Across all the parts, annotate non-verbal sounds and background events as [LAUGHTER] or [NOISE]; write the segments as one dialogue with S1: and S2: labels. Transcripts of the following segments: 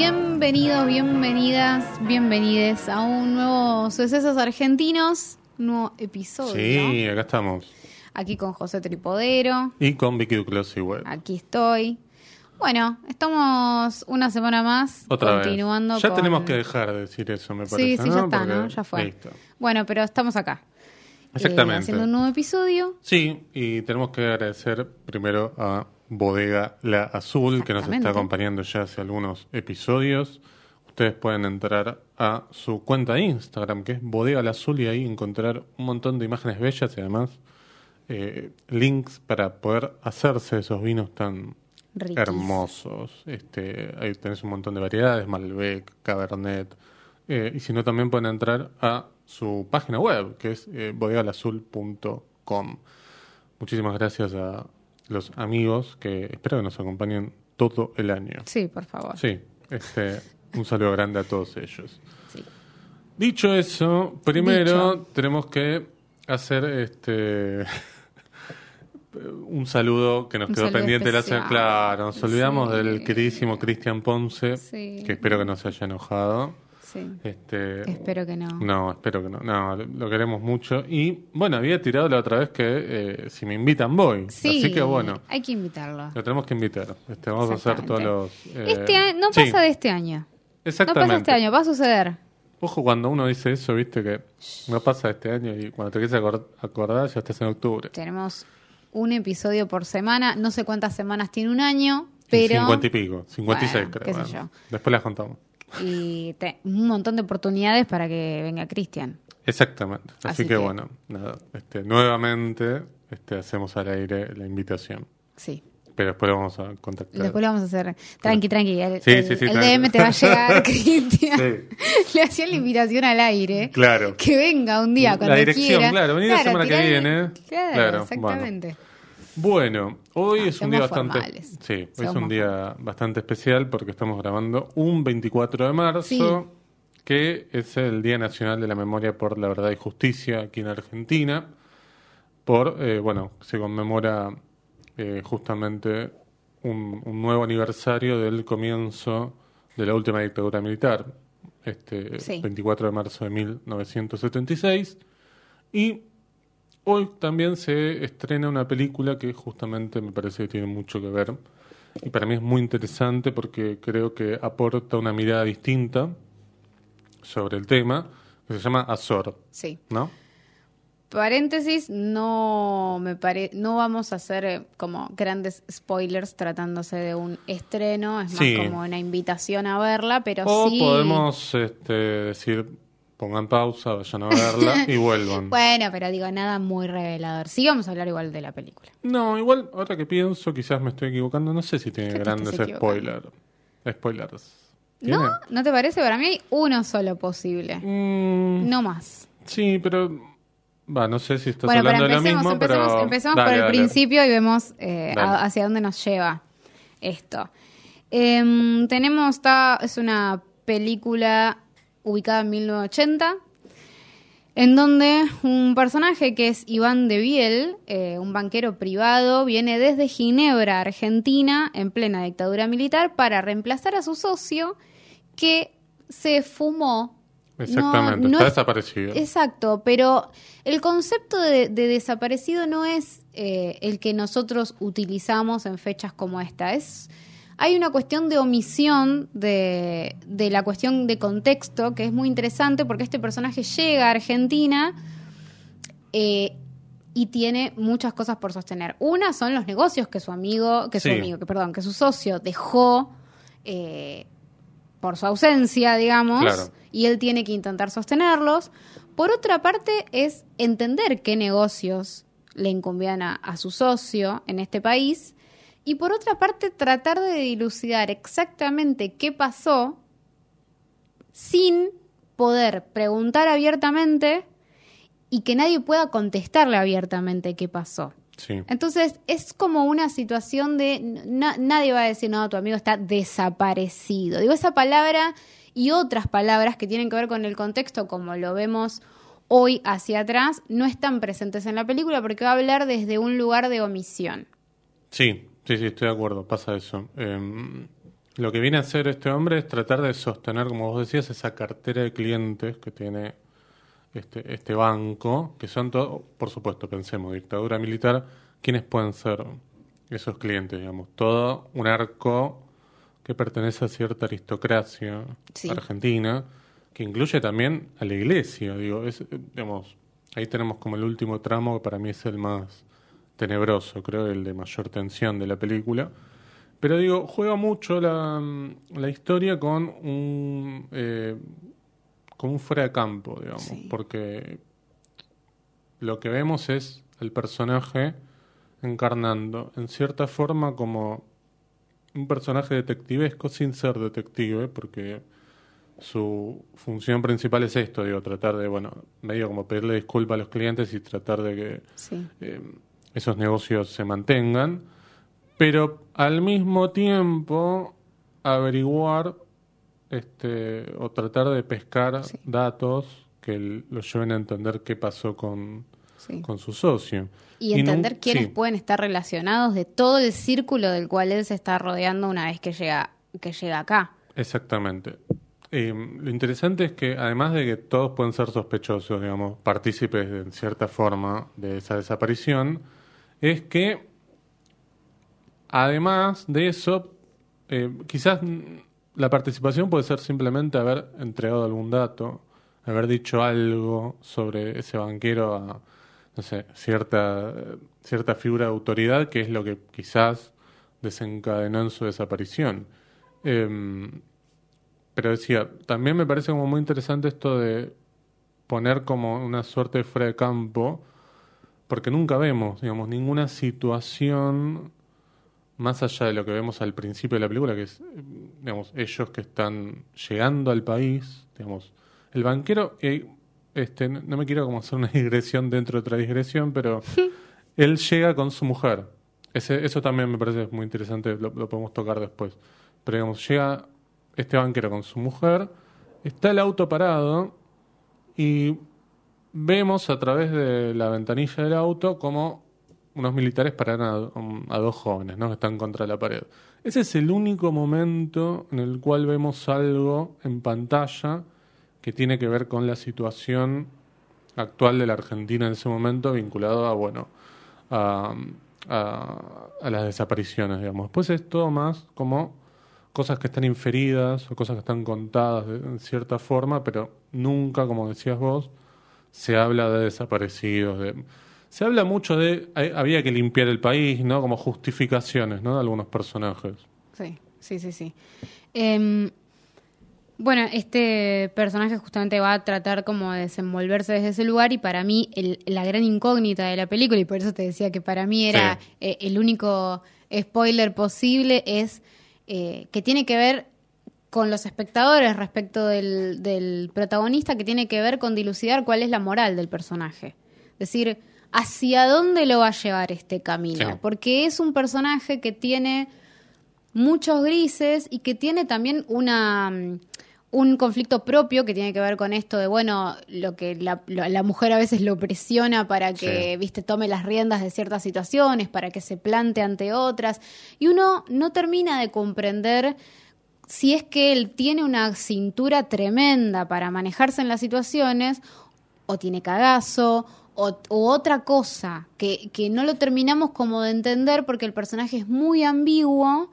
S1: Bienvenidos, bienvenidas, bienvenides a un nuevo Sucesos Argentinos, nuevo episodio.
S2: Sí, acá estamos.
S1: Aquí con José Tripodero,
S2: Y con Vicky Duclos igual.
S1: aquí estoy. Bueno, estamos una semana más
S2: Otra
S1: continuando
S2: vez. Ya
S1: con-
S2: tenemos que dejar de decir eso, me parece.
S1: Sí, sí,
S2: ¿no?
S1: ya está,
S2: Porque-
S1: ¿no? Ya fue.
S2: Listo.
S1: Bueno, pero estamos acá. eh,
S2: Exactamente.
S1: haciendo un nuevo episodio.
S2: Sí, y tenemos que agradecer primero a Bodega La Azul, que nos está acompañando ya hace algunos episodios. Ustedes pueden entrar a su cuenta de Instagram, que es Bodega La Azul, y ahí encontrar un montón de imágenes bellas y además eh, links para poder hacerse esos vinos tan hermosos. Este, ahí tenés un montón de variedades, Malbec, Cabernet. Eh, y si no, también pueden entrar a su página web, que es eh, bodegalazul.com. Muchísimas gracias a los amigos que espero que nos acompañen todo el año.
S1: Sí, por favor.
S2: Sí, este, un saludo grande a todos ellos.
S1: Sí.
S2: Dicho eso, primero
S1: Dicho.
S2: tenemos que hacer este [LAUGHS] un saludo que nos
S1: Un
S2: quedó pendiente semana. Claro, nos olvidamos
S1: Sí.
S2: del queridísimo Cristian Ponce,
S1: Sí.
S2: que espero que no se haya enojado.
S1: Sí.
S2: Este,
S1: Espero que no.
S2: no, espero que no. No, lo- queremos mucho. Y bueno, había tirado la otra vez que eh, si me invitan voy.
S1: Sí,
S2: Así que bueno,
S1: hay que invitarlo.
S2: lo tenemos que invitar. Este, vamos a hacer todos los. eh,
S1: Este año, no
S2: sí,
S1: pasa de este año. No
S2: Exactamente.
S1: pasa este año, va a suceder.
S2: Ojo cuando uno dice eso, viste que no pasa este año y cuando te quieres acor- acordar ya estás en octubre.
S1: Tenemos un episodio por semana. No sé cuántas semanas tiene un año, pero.
S2: 50 y pico, 56
S1: Bueno,
S2: creo.
S1: qué sé
S2: bueno.
S1: yo.
S2: Después las contamos.
S1: Y te- un montón de oportunidades para que venga Cristian.
S2: Exactamente. Así,
S1: Así
S2: que,
S1: que-
S2: bueno, nada, este, nuevamente este, hacemos al aire la invitación.
S1: Sí.
S2: Pero después lo vamos a contactar.
S1: Después lo vamos a hacer. Tranqui, tranqui. El,
S2: Sí,
S1: el-
S2: sí, sí,
S1: el
S2: tranqui.
S1: DM te va a llegar, [LAUGHS] Cristian.
S2: Sí.
S1: Le hacía la invitación al aire.
S2: Claro.
S1: Que venga un día cuando
S2: La dirección,
S1: quiera.
S2: claro, vení la semana que viene.
S1: Claro,
S2: Claro,
S1: exactamente.
S2: Bueno, hoy
S1: Ah,
S2: es un día bastante.
S1: formales.
S2: Sí, hoy es un día bastante especial porque estamos grabando un 24 de marzo,
S1: Sí.
S2: que es el Día Nacional de la Memoria por la Verdad y Justicia aquí en Argentina. Por, eh, bueno, se conmemora eh, justamente un, un nuevo aniversario del comienzo de la última dictadura militar, este
S1: Sí.
S2: 24 de marzo de 1976. Y Hoy también se estrena una película que justamente me parece que tiene mucho que ver y para mí es muy interesante porque creo que aporta una mirada distinta sobre el tema que se llama Azor,
S1: Sí.
S2: ¿no?
S1: Paréntesis, no me pare... no vamos a hacer eh, como grandes spoilers tratándose de un estreno, es más
S2: Sí.
S1: como una invitación a verla, pero
S2: O
S1: sí.
S2: podemos este, decir pongan pausa, vayan a verla y [LAUGHS] vuelvan.
S1: Bueno, pero digo, nada muy revelador. Sí, vamos a hablar igual de la película.
S2: No, igual ahora que pienso, quizás me estoy equivocando, no sé si tiene
S1: ¿Qué te
S2: grandes spoilers. Spoilers. ¿Tiene?
S1: ¿No? ¿No te parece? Para mí hay uno solo posible.
S2: Mm,
S1: No más.
S2: Sí, pero. Va, no sé si estás
S1: bueno, pero
S2: hablando de lo mismo,
S1: empecemos,
S2: pero.
S1: empecemos
S2: Dale,
S1: por el
S2: dale.
S1: principio y vemos eh, a- hacia dónde nos lleva esto. Em, tenemos, esta, es una película ubicada en 1980, en donde un personaje que es Iván de Biel, eh, un banquero privado, viene desde Ginebra, Argentina, en plena dictadura militar, para reemplazar a su socio que se fumó.
S2: Exactamente,
S1: No- no
S2: está
S1: es-
S2: desaparecido.
S1: Exacto, pero el concepto de, de desaparecido no es eh, el que nosotros utilizamos en fechas como esta. Es, hay una cuestión de omisión de, de la cuestión de contexto que es muy interesante porque este personaje llega a Argentina eh, y tiene muchas cosas por sostener. Una son los negocios que su amigo, que su amigo, que perdón, que su socio dejó eh, por su ausencia, digamos,
S2: Claro.
S1: y él tiene que intentar sostenerlos. Por otra parte, es entender qué negocios le incumbían a, a su socio en este país. Y por otra parte, tratar de dilucidar exactamente qué pasó sin poder preguntar abiertamente y que nadie pueda contestarle abiertamente qué pasó.
S2: Sí.
S1: Entonces es como una situación de na- nadie va a decir, no, tu amigo está desaparecido. Digo, esa palabra y otras palabras que tienen que ver con el contexto, como lo vemos hoy hacia atrás, no están presentes en la película porque va a hablar desde un lugar de omisión.
S2: Sí, sí, sí, estoy de acuerdo, pasa eso. Eh, lo que viene a hacer este hombre es tratar de sostener, como vos decías, esa cartera de clientes que tiene este, este banco, que son todos, por supuesto, pensemos, dictadura militar, ¿quiénes pueden ser esos clientes? Digamos, todo un arco que pertenece a cierta aristocracia argentina, que incluye también a la iglesia, digo, es, digamos, ahí tenemos como el último tramo que para mí es el más tenebroso, creo, el de mayor tensión de la película. Pero digo, juega mucho la, la historia con un, eh, con un fuera de campo, digamos, porque lo que vemos es el personaje encarnando en cierta forma como un personaje detectivesco sin ser detective, porque su función principal es esto, digo, tratar de, bueno, medio como pedirle disculpas a los clientes y tratar de que eh, esos negocios se mantengan, pero al mismo tiempo averiguar este, o tratar de pescar datos que lo lleven a entender qué pasó con, con su socio.
S1: Y, entender quiénes pueden estar relacionados de todo el círculo del cual él se está rodeando una vez que llega, que llega acá.
S2: Exactamente. Eh, lo interesante es que además de que todos pueden ser sospechosos, digamos, partícipes en cierta forma de esa desaparición, es que además de eso, eh, quizás la participación puede ser simplemente haber entregado algún dato, haber dicho algo sobre ese banquero a, no sé, cierta, cierta figura de autoridad que es lo que quizás desencadenó en su desaparición. Em, pero decía, también me parece como muy interesante esto de poner como una suerte de fuera de campo, porque nunca vemos, digamos, ninguna situación más allá de lo que vemos al principio de la película, que es, digamos, ellos que están llegando al país, digamos, el banquero, eh, este, no me quiero como hacer una [LAUGHS] digresión dentro de otra digresión, pero [LAUGHS] él llega con su mujer. Ese, eso también me parece muy interesante, lo, podemos tocar después. Pero digamos, llega este banquero con su mujer, está el auto parado y vemos a través de la ventanilla del auto como unos militares paran a, dos jóvenes ¿no? que están contra la pared. Ese es el único momento en el cual vemos algo en pantalla que tiene que ver con la situación actual de la Argentina en ese momento vinculado a bueno a, a, las desapariciones digamos después es todo más como cosas que están inferidas o cosas que están contadas de, en cierta forma pero nunca como decías vos se habla de desaparecidos de se habla mucho de había que limpiar el país, ¿no? Como justificaciones, ¿no? De algunos personajes.
S1: Sí, sí, sí, sí. Em, bueno, este personaje justamente va a tratar como de desenvolverse desde ese lugar y para mí la gran incógnita de la película, y por eso te decía que para mí era eh, el único spoiler posible, es eh, que tiene que ver con los espectadores respecto del, del protagonista, que tiene que ver con dilucidar cuál es la moral del personaje. Es decir, hacia dónde lo va a llevar este camino, porque es un personaje que tiene muchos grises y que tiene también una mm, un conflicto propio que tiene que ver con esto de bueno lo que la, la mujer a veces lo presiona para que viste tome las riendas de ciertas situaciones para que se plante ante otras. Y uno no termina de comprender si es que él tiene una cintura tremenda para manejarse en las situaciones o tiene cagazo o, otra cosa que, que, no lo terminamos como de entender porque el personaje es muy ambiguo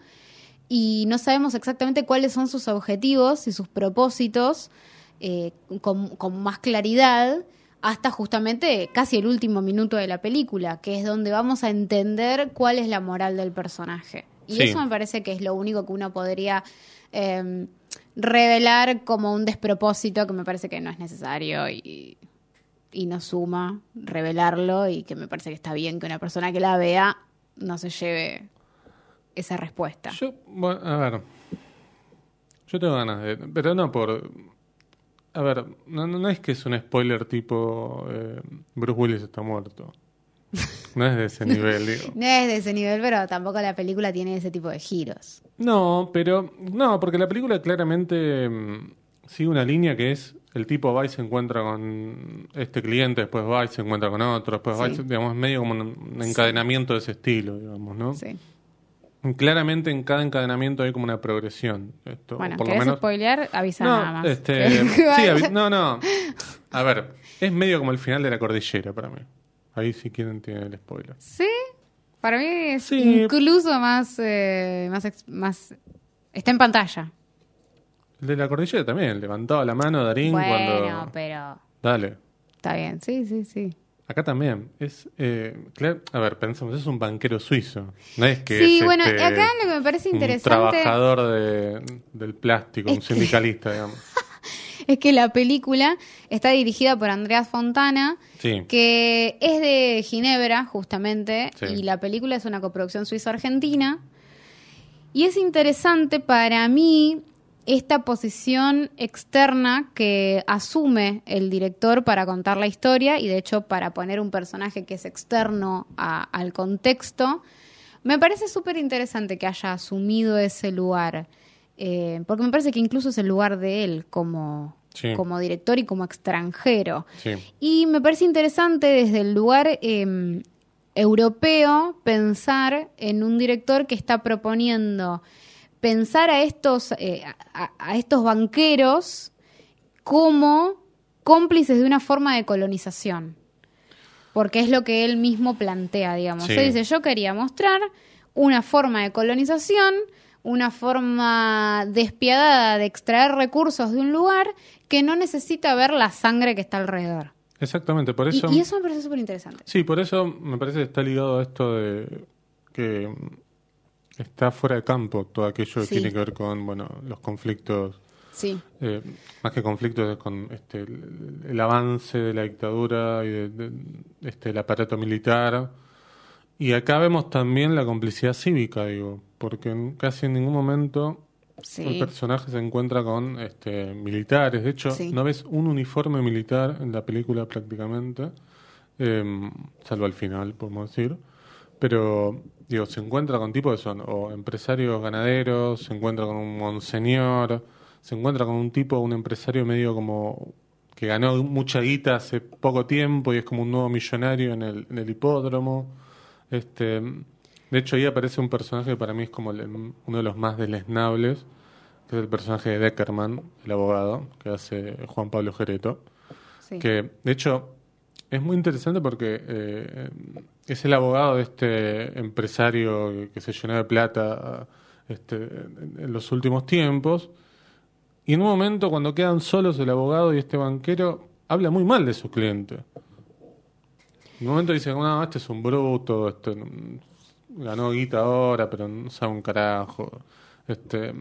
S1: y no sabemos exactamente cuáles son sus objetivos y sus propósitos eh, con, con, más claridad hasta justamente casi el último minuto de la película, que es donde vamos a entender cuál es la moral del personaje. Y eso me parece que es lo único que uno podría eh, revelar como un despropósito que me parece que no es necesario y y no suma revelarlo y que me parece que está bien que una persona que la vea no se lleve esa respuesta.
S2: Yo, a ver, yo tengo ganas de, pero no por, a ver, no, no es que es un spoiler tipo eh, Bruce Willis está muerto. [LAUGHS] No es de ese nivel, digo.
S1: No es de ese nivel, pero tampoco la película tiene ese tipo de giros.
S2: No, pero no, porque la película claramente mm, sigue una línea que es el tipo va y se encuentra con este cliente, después va y se encuentra con otro, después va y, digamos, medio como un encadenamiento de ese estilo, digamos, ¿no? Sí. claramente en cada encadenamiento hay como una progresión. Esto,
S1: Bueno,
S2: por lo
S1: ¿querés
S2: menos.
S1: spoilear? Avisa
S2: No,
S1: nada más.
S2: este, [LAUGHS] sí, no, no. A ver, es medio como el final de la cordillera para mí. Ahí si quieren tienen el spoiler.
S1: ¿Sí? Para mí es
S2: Sí.
S1: incluso más, eh, más, más... Está en pantalla.
S2: El de la cordillera también, levantaba la mano Darín
S1: bueno,
S2: cuando...
S1: pero
S2: Dale.
S1: está bien. Sí, sí, sí.
S2: Acá también. Es, eh, claro, a ver, pensemos, es un banquero suizo. No es que
S1: Sí,
S2: es,
S1: bueno,
S2: este,
S1: acá lo que me parece
S2: un
S1: interesante
S2: trabajador de- del plástico, un sindicalista, digamos. [LAUGHS]
S1: es que la película está dirigida por Andreas Fontana,
S2: Sí.
S1: que es de Ginebra, justamente,
S2: Sí.
S1: y la película es una coproducción suizo-argentina. Y es interesante para mí esta posición externa que asume el director para contar la historia y de hecho para poner un personaje que es externo a- al contexto. Me parece súper interesante que haya asumido ese lugar, eh, porque me parece que incluso es el lugar de él como,
S2: Sí.
S1: como director y como extranjero.
S2: Sí.
S1: Y me parece interesante desde el lugar eh, europeo pensar en un director que está proponiendo pensar a estos, eh, a, a estos banqueros como cómplices de una forma de colonización. Porque es lo que él mismo plantea, digamos.
S2: Sí.
S1: Él dice, yo quería mostrar una forma de colonización, una forma despiadada de extraer recursos de un lugar que no necesita ver la sangre que está alrededor.
S2: Exactamente, por
S1: Y-
S2: eso...
S1: y, eso me parece súper interesante.
S2: Sí, por eso me parece que está ligado a esto de que está fuera de campo todo aquello que
S1: Sí.
S2: tiene que ver con bueno los conflictos,
S1: Sí,
S2: eh, más que conflictos con este, el, el avance de la dictadura y de- de- este, el aparato militar. Y acá vemos también la complicidad cívica, digo, porque en- casi en ningún momento el personaje se encuentra con este, militares. De hecho,
S1: Sí.
S2: no ves un uniforme militar en la película prácticamente, eh, salvo al final, podemos decir. Pero, digo, se encuentra con tipos que son o empresarios ganaderos, se encuentra con un monseñor, se encuentra con un tipo, un empresario medio como que ganó mucha guita hace poco tiempo y es como un nuevo millonario en el, en el hipódromo. Este, de hecho, ahí aparece un personaje que para mí es como el- uno de los más deleznables, que es el personaje de Deckerman, el abogado, que hace Juan Pablo Jereto.
S1: sí.
S2: Que, de hecho, es muy interesante porque eh, es el abogado de este empresario que, se llenó de plata este, en, los últimos tiempos. Y en un momento, cuando quedan solos el abogado y este banquero, habla muy mal de su cliente. En un momento dice, no, este es un bruto, este, ganó guita ahora, pero no sabe un carajo, este,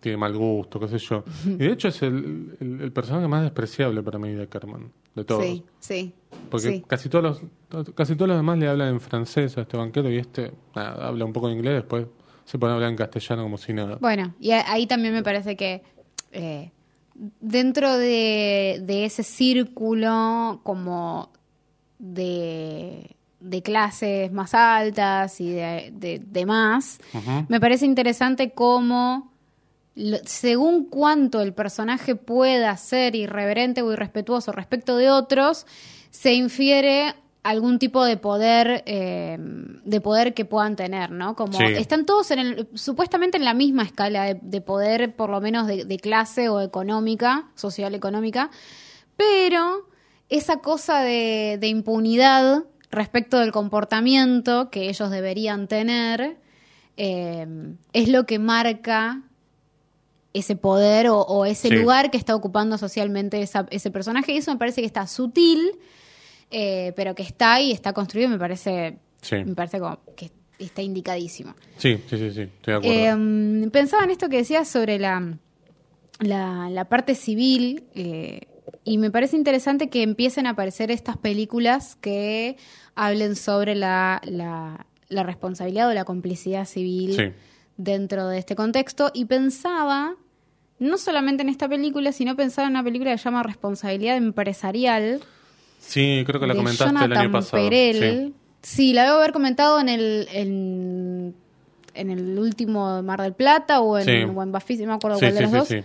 S2: tiene mal gusto, qué sé yo. Y de hecho es el, el- el personaje más despreciable para mí de Kerman, de todos.
S1: Sí, sí.
S2: Porque
S1: sí.
S2: casi todos los casi todos los demás le hablan en francés a este banquero y este nada, habla un poco de inglés, después se pone a hablar en castellano como si nada.
S1: Bueno, y ahí también me parece que eh, dentro de, de ese círculo como de, de clases más altas y de, de, de más, me parece interesante cómo, lo- según cuánto el personaje pueda ser irreverente o irrespetuoso respecto de otros, se infiere algún tipo de poder eh, de poder que puedan tener, ¿no? Como
S2: Sí.
S1: están todos en el, supuestamente en la misma escala de, de poder, por lo menos de, de clase o económica, social económica, pero esa cosa de, de impunidad respecto del comportamiento que ellos deberían tener eh, es lo que marca ese poder o, o ese
S2: Sí.
S1: lugar que está ocupando socialmente esa- ese personaje. Y eso me parece que está sutil, eh, pero que está ahí, está construido, me parece,
S2: Sí.
S1: me parece como que está indicadísimo.
S2: Sí, sí, sí, sí, estoy de acuerdo.
S1: Eh, pensaba en esto que decías sobre la, la, la parte civil eh, y me parece interesante que empiecen a aparecer estas películas que hablen sobre la, la, la responsabilidad o la complicidad civil
S2: Sí.
S1: dentro de este contexto y pensaba no solamente en esta película, sino pensaba en una película que se llama Responsabilidad Empresarial
S2: sí, creo que la comentaste
S1: Jonathan
S2: el año pasado.
S1: Perel. Sí. la debo haber comentado en el en, en el último Mar del Plata o en,
S2: Sí.
S1: o en no me acuerdo
S2: Sí,
S1: cuál de
S2: sí,
S1: los
S2: sí,
S1: dos.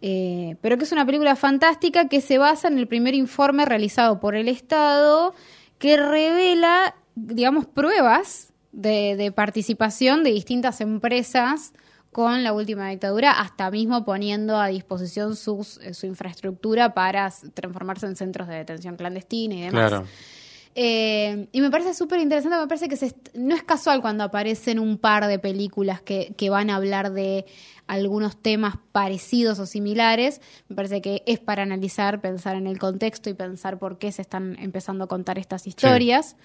S1: Eh, pero que es una película fantástica que se basa en el primer informe realizado por el Estado que revela, digamos, pruebas de, participación de distintas empresas con la última dictadura, hasta mismo poniendo a disposición sus, eh, su infraestructura para transformarse en centros de detención clandestina y demás.
S2: Claro.
S1: Eh, y me parece súper interesante, me parece que se no es casual cuando aparecen un par de películas que, que van a hablar de algunos temas parecidos o similares. Me parece que es para analizar, pensar en el contexto y pensar por qué se están empezando a contar estas historias.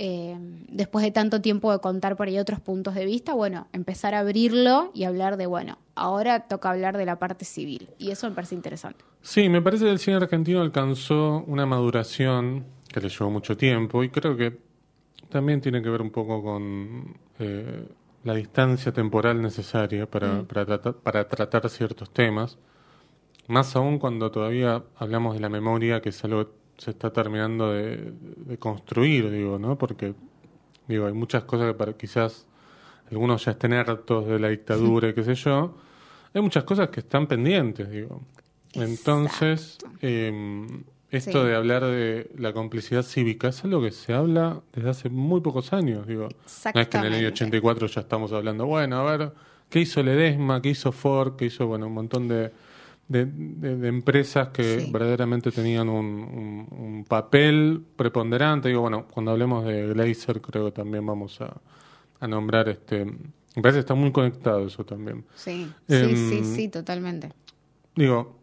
S1: Eh, después de tanto tiempo de contar por ahí otros puntos de vista, bueno, empezar a abrirlo y hablar de, bueno, ahora toca hablar de la parte civil. Y eso me parece interesante.
S2: Sí, me parece que el cine argentino alcanzó una maduración que le llevó mucho tiempo y creo que también tiene que ver un poco con eh, la distancia temporal necesaria para, para, tratar, para tratar ciertos temas. Más aún cuando todavía hablamos de la memoria, que es algo que se está terminando de, de construir, digo, ¿no? Porque, digo, hay muchas cosas que para quizás algunos ya estén hartos de la dictadura y [LAUGHS] qué sé yo. Hay muchas cosas que están pendientes, digo. Entonces, eh, esto
S1: Sí.
S2: de hablar de la complicidad cívica es algo que se habla desde hace muy pocos años, digo. No es que en el año 84 ya estamos hablando, bueno, a ver, ¿qué hizo Ledesma? ¿Qué hizo Ford? ¿Qué hizo, bueno, un montón de, de, de- de empresas que
S1: Sí.
S2: verdaderamente tenían un, un- un papel preponderante? Digo, bueno, cuando hablemos de Glazer creo que también vamos a, a nombrar este... Me parece que está muy conectado eso también.
S1: Sí,
S2: Em,
S1: sí, sí, sí, totalmente.
S2: Digo,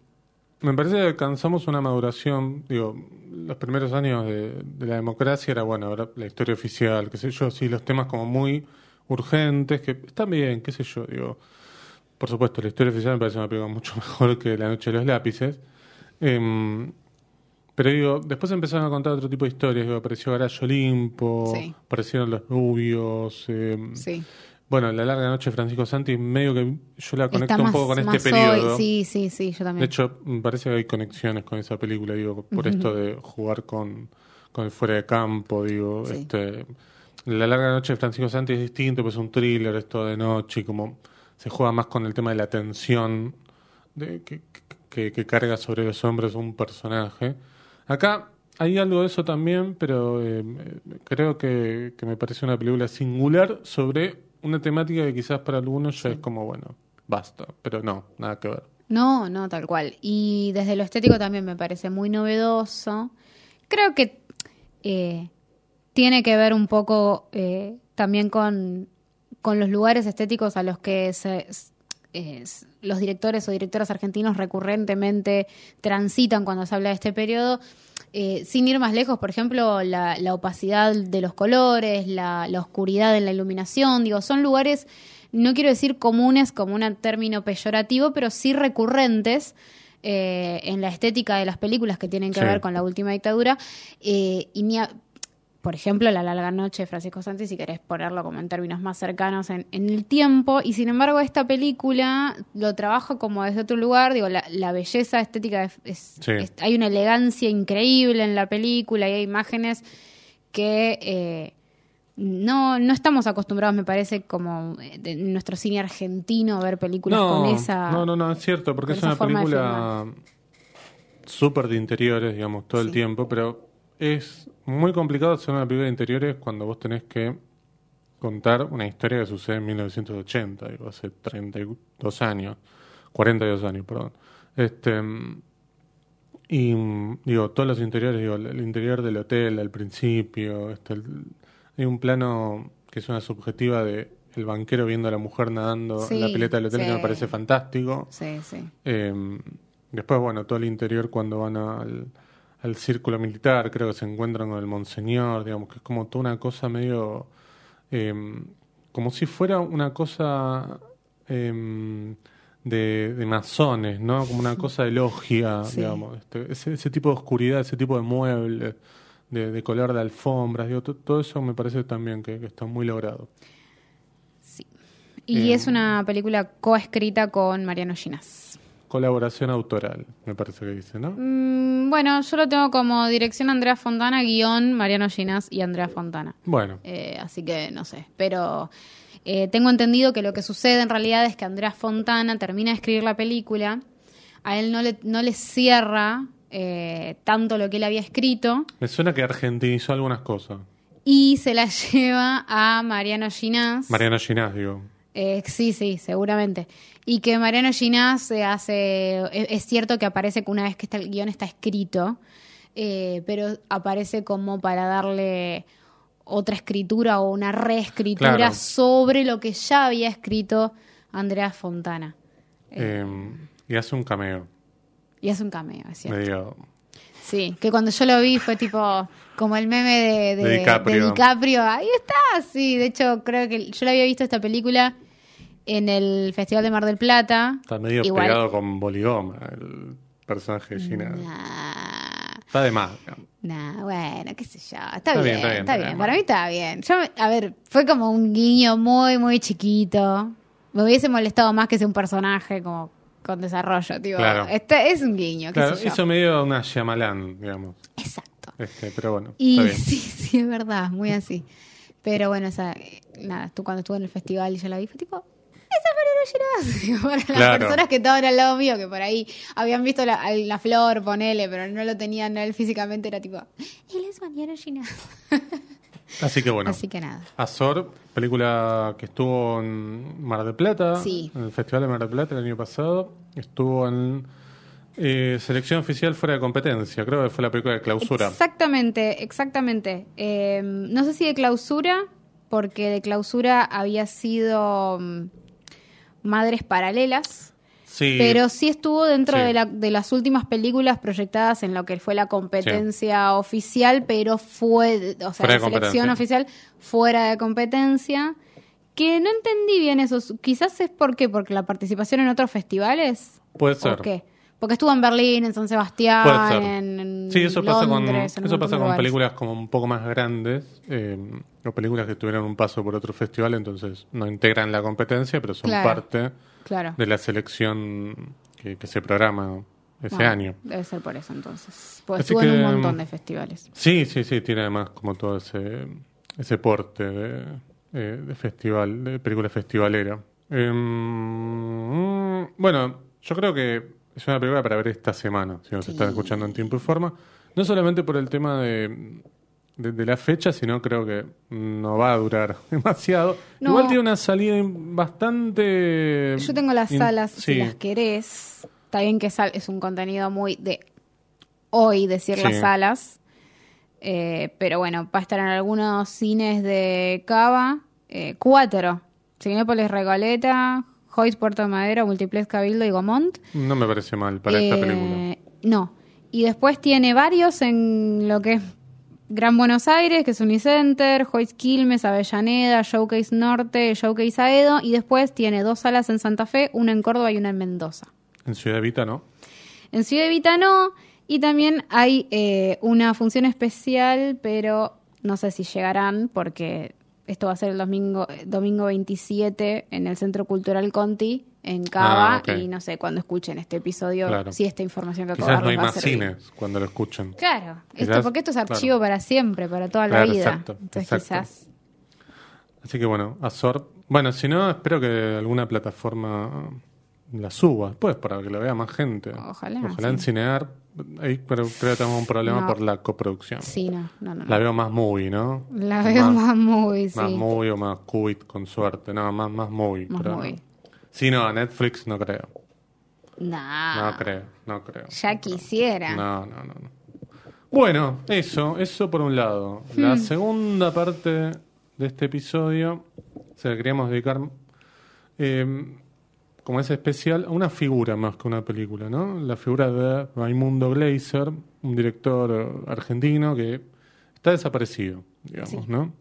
S2: me parece que alcanzamos una maduración, digo, los primeros años de, de la democracia era, bueno, ahora la historia oficial, qué sé yo, sí, los temas como muy urgentes, que están bien, qué sé yo, digo. Por supuesto, la historia oficial me parece una película mucho [LAUGHS] mejor que La Noche de los Lápices. Em, pero digo, después empezaron a contar otro tipo de historias, digo, apareció Garayo Olimpo,
S1: Sí.
S2: aparecieron Los Rubios,
S1: Sí.
S2: Bueno, La Larga Noche de Francisco Santi, medio que yo la conecto un poco con este
S1: hoy.
S2: periodo.
S1: Sí, sí, sí, yo también.
S2: De hecho, me parece que hay conexiones con esa película, digo, por esto de jugar con, con el fuera de campo, digo,
S1: Sí.
S2: este La larga noche de Francisco Santi es distinto, pues es un thriller, es todo de noche, y como se juega más con el tema de la tensión de, que, que, que carga sobre los hombros un personaje. Acá hay algo de eso también, pero eh, creo que, que me parece una película singular sobre una temática que quizás para algunos ya es como, bueno, basta, pero no, nada que ver.
S1: No, no, tal cual. Y desde lo estético también me parece muy novedoso. Creo que eh, tiene que ver un poco eh, también con, con los lugares estéticos a los que se- eh, los directores o directoras argentinos recurrentemente transitan cuando se habla de este periodo. Eh, sin ir más lejos, por ejemplo, la, la opacidad de los colores, la, la oscuridad en la iluminación, digo, son lugares, no quiero decir comunes como un término peyorativo, pero sí recurrentes eh, en la estética de las películas que tienen que
S2: Sí.
S1: ver con la última dictadura. Eh, y ni a- por ejemplo, La larga noche de Francisco Santi, si querés ponerlo como en términos más cercanos en, en el tiempo. Y sin embargo, esta película lo trabaja como desde otro lugar. Digo, la, la belleza estética es, es-
S2: Sí.
S1: es- hay una elegancia increíble en la película y hay imágenes que eh, no, no estamos acostumbrados, me parece, como de nuestro cine argentino a ver películas
S2: no,
S1: con esa.
S2: no, no, no, es cierto, porque es una película súper de interiores, digamos, todo el tiempo, pero es muy complicado hacer una película de interiores cuando vos tenés que contar una historia que sucede en 1980, digo, hace 32 años, 42 años, perdón. Este, y digo, todos los interiores, digo, el interior del hotel al principio, este, el- hay un plano que es una subjetiva de el banquero viendo a la mujer nadando en la pileta del hotel que me parece fantástico.
S1: Sí, sí.
S2: Eh, después, bueno, todo el interior cuando van al, al círculo militar, creo que se encuentran con el monseñor, digamos, que es como toda una cosa medio... eh, como si fuera una cosa eh, de, de masones, ¿no? Como una cosa de logia,
S1: Sí.
S2: digamos. Este, ese, ese tipo de oscuridad, ese tipo de muebles, de, de color de alfombras, digo, to- todo eso me parece también que, que está muy logrado.
S1: Y
S2: Eh,
S1: es una película coescrita con Mariano Ginás.
S2: Colaboración autoral, me parece que dice, ¿no?
S1: Mm, bueno, yo lo tengo como dirección Andrea Fontana, guion Mariano Ginás y Andrea Fontana.
S2: Bueno,
S1: Eh, así que no sé, pero eh, tengo entendido que lo que sucede en realidad es que Andrea Fontana termina de escribir la película, a él no le, no le cierra eh, tanto lo que él había escrito.
S2: me suena que argentinizó algunas cosas.
S1: y se la [LAUGHS] lleva a Mariano Ginás.
S2: Mariano Ginás, digo.
S1: Eh, sí, sí, seguramente. Y que Mariano Ginás se hace. Es, es cierto que aparece que una vez que está, el guion está escrito, eh, pero aparece como para darle otra escritura o una reescritura
S2: Claro.
S1: sobre lo que ya había escrito Andrea Fontana.
S2: Eh, y hace un cameo.
S1: Y hace un cameo, es cierto.
S2: Medio.
S1: Sí, que cuando yo lo vi fue tipo como el meme de, de-
S2: De DiCaprio.
S1: de DiCaprio. Ahí está, sí. De hecho, creo que yo la había visto esta película en el Festival de Mar del Plata.
S2: Está medio
S1: Igual-
S2: pegado con Boligoma, el personaje de Ginás.
S1: Nah,
S2: Está de más. digamos.
S1: nah, bueno, qué sé yo. Está,
S2: Está
S1: bien,
S2: bien, está bien,
S1: está
S2: está
S1: bien.
S2: bien.
S1: Para mí está bien. Yo, a ver, fue como un guiño muy, muy chiquito. Me hubiese molestado más que sea un personaje como con desarrollo, tipo.
S2: Claro.
S1: Este es un guiño, qué
S2: Claro,
S1: sé yo.
S2: hizo medio una Shyamalan, digamos.
S1: Exacto.
S2: Este, pero bueno,
S1: Y
S2: está bien.
S1: sí, sí, es verdad, muy así. Pero bueno, o sea, nada, tú cuando estuve en el festival y yo la vi, fue tipo, Ginás. [LAUGHS] Para las
S2: Claro.
S1: personas que estaban al lado mío, que por ahí habían visto la, la flor, ponele, pero no lo tenían él físicamente, era tipo, él es Mariano Ginás. [LAUGHS]
S2: Así que bueno.
S1: Así que nada.
S2: Azor, película que estuvo en Mar del Plata,
S1: Sí.
S2: en el Festival de Mar del Plata el año pasado. Estuvo en eh, selección oficial fuera de competencia, creo que fue la película de clausura.
S1: Exactamente, exactamente. Eh, no sé si de clausura, porque de clausura había sido mm, Madres Paralelas.
S2: Sí,
S1: Pero sí estuvo dentro
S2: Sí.
S1: de, la- de las últimas películas proyectadas en lo que fue la competencia oficial, pero fue, o sea, la selección oficial fuera de competencia. Que no entendí bien eso. Quizás es por qué, porque la participación en otros festivales.
S2: puede
S1: ¿O
S2: ser.
S1: qué? Porque estuvo en Berlín, en San Sebastián, en, en
S2: Sí, eso pasa con,
S1: Londres, en un
S2: eso pasa con
S1: lugares.
S2: películas como un poco más grandes, eh, o películas que tuvieron un paso por otro festival, entonces no integran la competencia, pero son
S1: Claro.
S2: parte
S1: Claro.
S2: de la selección que, que se programa ese
S1: Bueno,
S2: año.
S1: Debe ser por eso entonces. Pues
S2: Así
S1: estuvo en un
S2: que,
S1: montón de festivales.
S2: Sí, sí, sí, tiene además como todo ese, ese porte de, eh, de festival, de película festivalera. Em, bueno, yo creo que es una película para ver esta semana, si nos
S1: Sí.
S2: están escuchando en tiempo y forma. No solamente por el tema de, de, de la fecha, sino creo que no va a durar [LAUGHS] demasiado.
S1: No.
S2: Igual tiene una salida bastante...
S1: Yo tengo las salas,
S2: sí.
S1: si las querés. Está bien que sal- es un contenido muy de hoy decir
S2: Sí.
S1: las salas. Eh, pero bueno, va a estar en algunos cines de Cava. Eh, cuatro. Cinépolis Recoleta, Hoyt Puerto Madero, Multiplex Cabildo y Gomont.
S2: No me parece mal para esta
S1: Eh,
S2: película.
S1: No. Y después tiene varios en lo que es Gran Buenos Aires, que es Unicenter, Hoyt Quilmes, Avellaneda, Showcase Norte, Showcase Aedo. Y después tiene dos salas en Santa Fe, una en Córdoba y una en Mendoza.
S2: En Ciudad Vita, ¿no?
S1: En Ciudad Evita no. Y también hay eh, una función especial, pero no sé si llegarán porque esto va a ser el domingo, domingo 27 en el Centro Cultural Conti, en Cava.
S2: Ah.
S1: Y no sé cuándo escuchen este episodio,
S2: Claro.
S1: si esta información que de
S2: no hay más cines cuando lo escuchen.
S1: Claro, esto, porque esto es
S2: claro.
S1: archivo para siempre, para toda la vida.
S2: exacto,
S1: Entonces
S2: exacto.
S1: quizás...
S2: Así que bueno, Azor. Bueno, si no, espero que alguna plataforma la suba después para que lo vea más gente.
S1: Ojalá,
S2: Ojalá
S1: sí.
S2: en Cinear. Ahí pero creo que tenemos un problema
S1: No.
S2: por la coproducción.
S1: Sí, no, no, no. no.
S2: La veo más movie, ¿no?
S1: La veo más muy, sí.
S2: Más movie o más cubit con suerte. No, más, más movie.
S1: Más movie.
S2: No. Sí, no, Netflix no creo.
S1: Nah,
S2: No creo, no creo.
S1: ya quisiera.
S2: No, no, no, no. Bueno, eso, eso por un lado.
S1: Hmm.
S2: La segunda parte de este episodio se la queríamos dedicar, eh, como es especial, a una figura más que una película, ¿no? La figura de Raimundo Gleiser, un director argentino que está desaparecido, digamos,
S1: Sí.
S2: ¿no?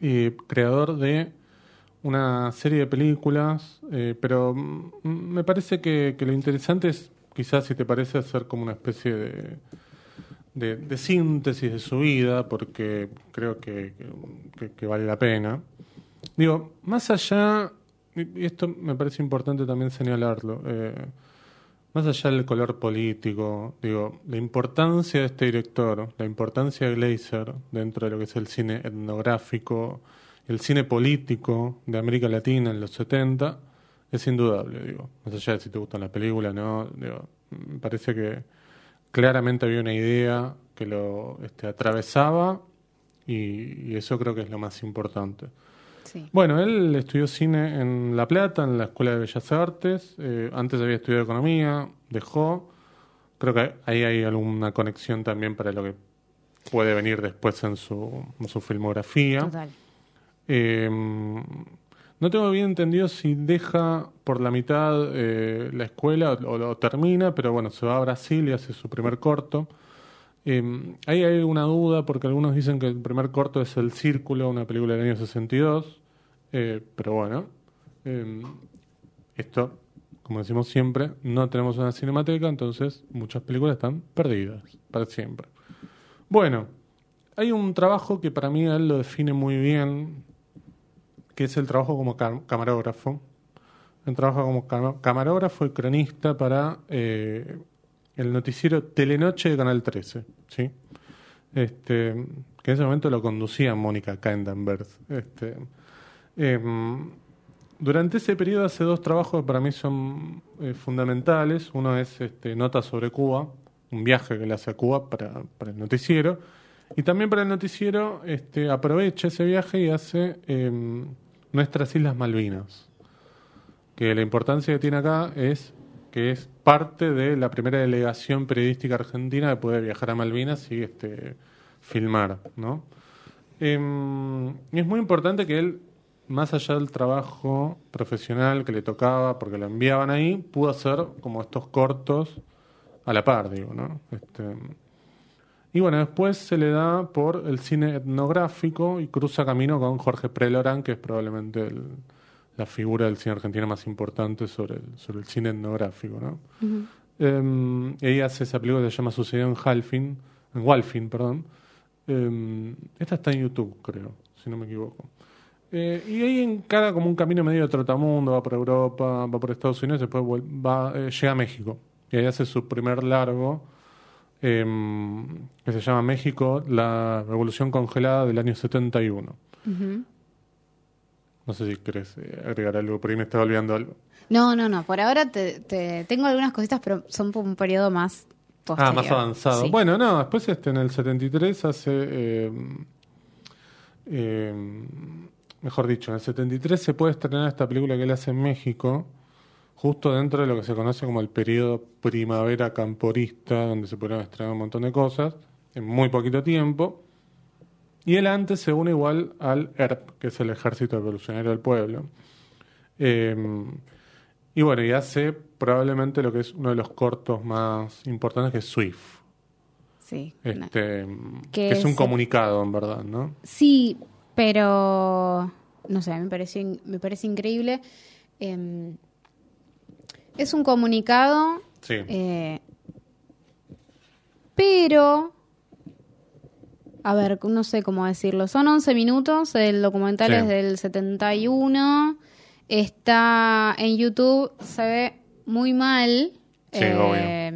S2: Y creador de una serie de películas, eh, pero me parece que, que lo interesante es, quizás si te parece, hacer como una especie de, de, de síntesis de su vida, porque creo que, que- que vale la pena. Digo, más allá, y esto me parece importante también señalarlo, eh, más allá del color político, digo, la importancia de este director, la importancia de Glazer dentro de lo que es el cine etnográfico, el cine político de América Latina en los 70, es indudable, digo. Más allá de si te gustan las películas, ¿no? Digo, me parece que claramente había una idea que lo este, atravesaba y eso creo que es lo más importante.
S1: Sí.
S2: Bueno, él estudió cine en La Plata, en la Escuela de Bellas Artes. eh, antes había estudiado economía, dejó. Creo que ahí hay alguna conexión también para lo que puede venir después en su, en su filmografía.
S1: Total.
S2: Eh, no tengo bien entendido si deja por la mitad eh, la escuela o lo termina, pero bueno, se va a Brasil y hace su primer corto. Eh, ahí hay una duda porque algunos dicen que el primer corto es El Círculo, una película del año 62, eh, pero bueno, eh, esto, como decimos siempre, no tenemos una cinemateca, entonces muchas películas están perdidas para siempre. Bueno, hay un trabajo que para mí él lo define muy bien, que es el trabajo como cam- camarógrafo. Él trabaja como cam- camarógrafo y cronista para eh, el noticiero Telenoche de Canal 13, ¿sí? Este, que en ese momento lo conducía Mónica Kendenberg. Este, em, durante ese periodo hace dos trabajos que para mí son eh, fundamentales. Uno es este, Notas sobre Cuba, un viaje que le hace a Cuba para, para el noticiero. Y también para el noticiero este, aprovecha ese viaje y hace em, Nuestras Islas Malvinas. Que la importancia que tiene acá es que es parte de la primera delegación periodística argentina que puede viajar a Malvinas y este, filmar, ¿no? Y es muy importante que él, más allá del trabajo profesional que le tocaba, porque lo enviaban ahí, pudo hacer como estos cortos a la par, digo, ¿no? Este, y bueno, después se le da por el cine etnográfico y cruza camino con Jorge Prelorán, que es probablemente el- la figura del cine argentino más importante sobre el, sobre el cine etnográfico, ¿no? Em, ella hace esa película que se llama Sucedió en Halfin, en Walfin, perdón. Em, esta está en YouTube, creo, si no me equivoco. Eh, y ahí encara como un camino medio de trotamundo, va por Europa, va por Estados Unidos, después va, eh, llega a México. Y ahí hace su primer largo, em, que se llama México, la Revolución Congelada del año 71.
S1: Ujú.
S2: No sé si querés eh, agregar algo, por ahí me estaba olvidando algo.
S1: No, no, no. Por ahora te, te- tengo algunas cositas, pero son por un periodo más posterior.
S2: Ah, más avanzado.
S1: Sí.
S2: Bueno, no, después este, en el 73 hace... mejor dicho, en el 73 se puede estrenar esta película que él hace en México, justo dentro de lo que se conoce como el periodo primavera camporista, donde se pudieron estrenar un montón de cosas, en muy poquito tiempo. Y él antes se une igual al ERP, que es el Ejército Revolucionario del Pueblo. Eh, y bueno, y hace probablemente lo que es uno de los cortos más importantes, que es Swift.
S1: Sí.
S2: Este,
S1: Que
S2: que es un comunicado, en verdad, ¿no?
S1: Sí, pero no sé, me pareció in- me parece increíble. Eh, es un comunicado,
S2: Sí.
S1: eh, pero a ver, no sé cómo decirlo. Son 11 minutos, el documental
S2: Sí.
S1: es del 71. Está en YouTube, se ve muy mal.
S2: Sí,
S1: eh,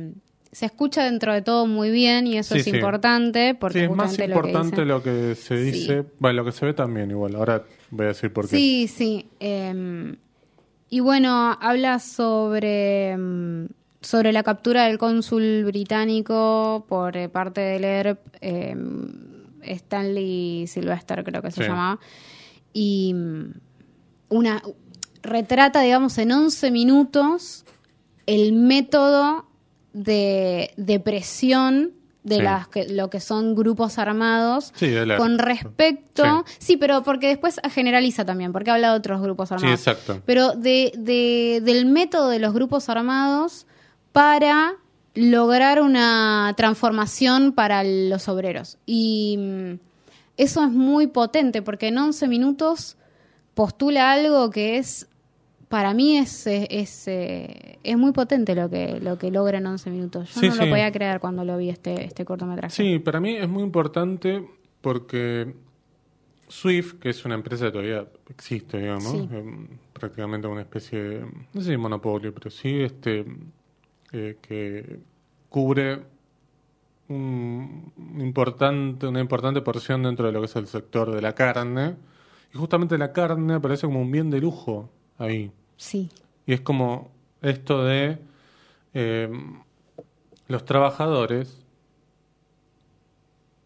S1: Se escucha dentro de todo muy bien y eso
S2: Sí,
S1: es
S2: sí.
S1: importante porque
S2: Sí, es más
S1: justamente lo que
S2: importante
S1: dicen-
S2: lo que se dice, bueno, lo que se ve también igual. Ahora voy a decir por qué.
S1: Sí, sí. eh, y bueno, habla sobre, mm, sobre la captura del cónsul británico por eh, parte del ERP, eh, Stanley Sylvester creo que se llamaba, y una retrata, digamos, en 11 minutos el método de, de presión de
S2: Sí.
S1: las que, lo que son grupos armados
S2: Sí, la-
S1: con respecto...
S2: Sí.
S1: Sí. pero porque después generaliza también, porque habla de otros grupos
S2: Sí,
S1: armados.
S2: exacto.
S1: Pero de, de- del método de los grupos armados para lograr una transformación para los obreros. Y mm, eso es muy potente, porque en 11 minutos postula algo que es, para mí es, es, es, eh, es muy potente lo que, lo que logra en 11 minutos. Yo
S2: Sí,
S1: no
S2: sí.
S1: lo podía creer cuando lo vi este, este cortometraje.
S2: Sí, para mí es muy importante porque Swift, que es una empresa que todavía existe, digamos,
S1: Sí.
S2: em, prácticamente una especie de, no sé si monopolio, pero sí este eh, que cubre un importante, una importante porción dentro de lo que es el sector de la carne. Y justamente la carne aparece como un bien de lujo ahí.
S1: Sí,
S2: Y es como esto de eh, los trabajadores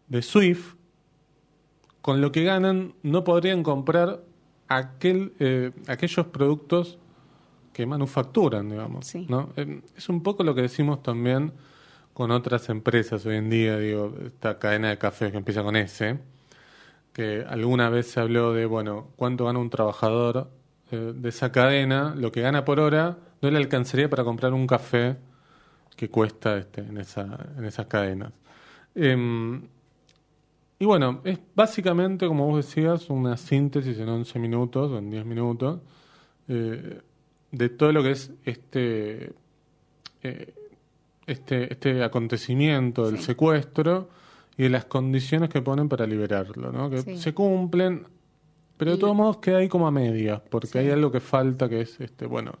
S2: de Swift con lo que ganan no podrían comprar aquel, eh, aquellos productos que manufacturan, digamos.
S1: Sí.
S2: ¿no? Eh, Es un poco lo que decimos también con otras empresas hoy en día, digo, esta cadena de café que empieza con S, que alguna vez se habló de, bueno, cuánto gana un trabajador eh, de esa cadena, lo que gana por hora no le alcanzaría para comprar un café que cuesta este, en, esa, en esas cadenas. Em, y bueno, es básicamente, como vos decías, una síntesis en 11 minutos o en 10 minutos eh, de todo lo que es este, eh, este, este acontecimiento del
S1: Sí.
S2: secuestro y de las condiciones que ponen para liberarlo, ¿no? que
S1: Sí.
S2: se cumplen, pero de todos modos queda ahí como a medias, porque
S1: Sí.
S2: hay algo que falta que es, este bueno,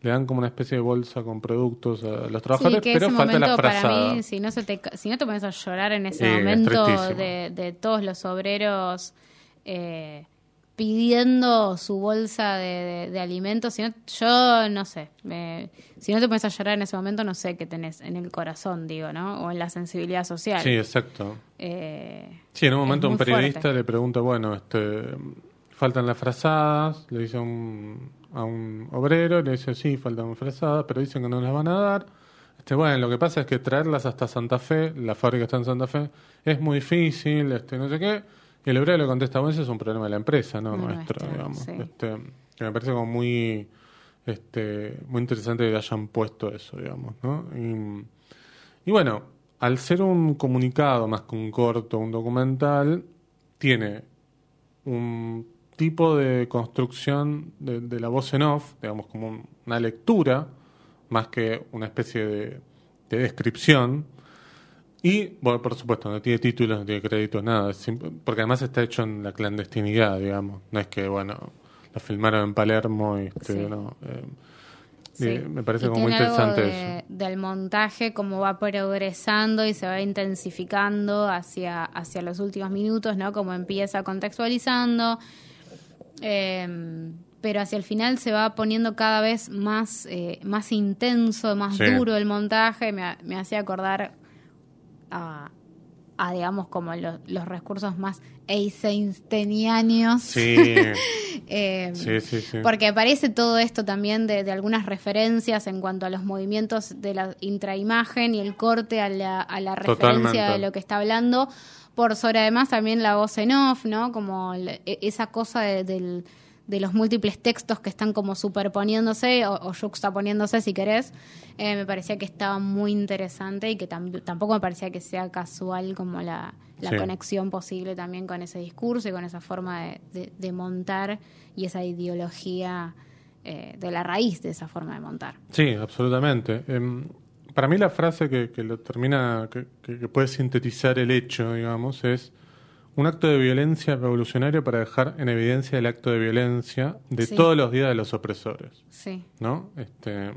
S2: le dan como una especie de bolsa con productos a los trabajadores,
S1: Sí,
S2: pero falta la frazada.
S1: para mí, si no, se te, si no te pones a llorar en ese
S2: Eh,
S1: momento de, de todos los obreros eh, pidiendo su bolsa de, de- de alimentos, si no, yo no sé, me- si no te pones a llorar en ese momento, no sé qué tenés en el corazón, digo, ¿no? O en la sensibilidad social.
S2: Sí, exacto.
S1: Eh,
S2: Sí, en un momento un periodista
S1: fuerte.
S2: le pregunta, bueno, este, faltan las frazadas, le dice a un, a un obrero, le dice, sí, faltan frazadas, pero dicen que no las van a dar. Este, bueno, lo que pasa es que traerlas hasta Santa Fe, la fábrica está en Santa Fe, es muy difícil, este, no sé qué. Y el obrero le contesta, bueno, ese es un problema de la empresa, no
S1: No
S2: nuestro, digamos.
S1: sí.
S2: Este, que me parece como muy, este, muy interesante que hayan puesto eso, digamos, ¿no? Y, y bueno, al ser un comunicado más que un corto, un documental, tiene un tipo de construcción de, de la voz en off, digamos, como un- una lectura, más que una especie de, de descripción. Y, bueno, por supuesto, no tiene títulos, no tiene créditos, nada, porque además está hecho en la clandestinidad, digamos. No es que, bueno, lo filmaron en Palermo y, este,
S1: Sí.
S2: no, eh,
S1: Sí.
S2: eh, me parece
S1: Y
S2: como muy
S1: algo
S2: interesante
S1: de-
S2: eso.
S1: Del montaje, cómo va progresando y se va intensificando hacia, hacia los últimos minutos, ¿no? Como empieza contextualizando. Eh, pero hacia el final se va poniendo cada vez más, eh, más intenso, más
S2: Sí.
S1: duro el montaje. Me, me hacía acordar a, a, digamos, como lo- los recursos más eisensteinianos.
S2: Sí, [LAUGHS]
S1: Eh,
S2: sí, sí, sí.
S1: porque aparece todo esto también de, de algunas referencias en cuanto a los movimientos de la intraimagen y el corte a la, a la referencia
S2: Totalmente.
S1: de lo que está hablando. Por sobre además también la voz en off, ¿no? Como e- esa cosa de, del- de los múltiples textos que están como superponiéndose o, o yuxtaponiéndose, si querés. Eh, me parecía que estaba muy interesante y que tam- tampoco me parecía que sea casual como la, la
S2: Sí.
S1: conexión posible también con ese discurso y con esa forma de, de- de montar y esa ideología eh, de la raíz de esa forma de montar.
S2: Sí, absolutamente. Em, para mí la frase que, que lo termina, que, que- que puede sintetizar el hecho, digamos, es un acto de violencia revolucionario para dejar en evidencia el acto de violencia de
S1: Sí.
S2: todos los días de los opresores,
S1: Sí,
S2: ¿no? Este,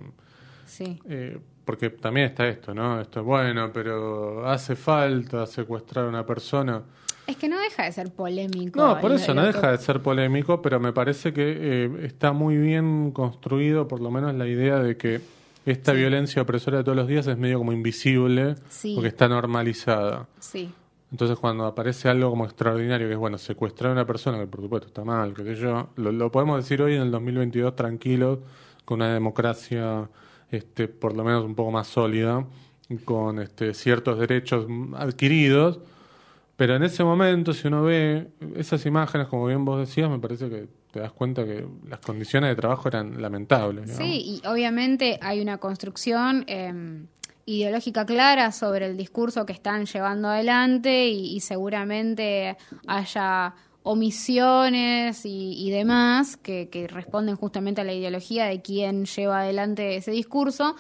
S1: sí.
S2: eh, porque también está esto, ¿no? Esto es bueno, pero hace falta secuestrar a una persona.
S1: Es que no deja de ser polémico.
S2: No, por
S1: lo-
S2: eso no
S1: que-
S2: deja de ser polémico, pero me parece que eh, está muy bien construido, por lo menos la idea de que esta
S1: Sí.
S2: violencia opresora de todos los días es medio como invisible,
S1: Sí.
S2: porque está normalizada.
S1: Sí,
S2: Entonces cuando aparece algo como extraordinario, que es, bueno, secuestrar a una persona, que por supuesto está mal, qué sé yo, lo, podemos decir hoy en el 2022 tranquilos, con una democracia este, por lo menos un poco más sólida, con este, ciertos derechos adquiridos, pero en ese momento, si uno ve esas imágenes, como bien vos decías, me parece que te das cuenta que las condiciones de trabajo eran lamentables.
S1: Sí, y obviamente hay una construcción eh, ideológica clara sobre el discurso que están llevando adelante y, seguramente haya omisiones y, demás que, responden justamente a la ideología de quien lleva adelante ese discurso.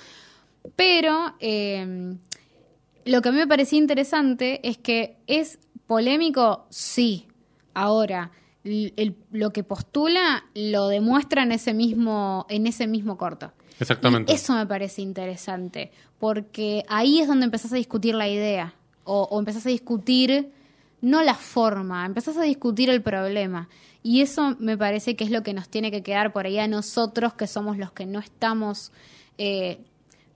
S1: Pero eh, lo que a mí me parecía interesante es que es polémico, sí. Ahora, lo que postula lo demuestra en ese mismo, en ese mismo corto.
S2: Exactamente.
S1: Y eso me parece interesante, porque ahí es donde empezás a discutir la idea, o, o empezás a discutir no la forma, empezás a discutir el problema. Y eso me parece que es lo que nos tiene que quedar por ahí a nosotros, que somos los que no estamos, eh,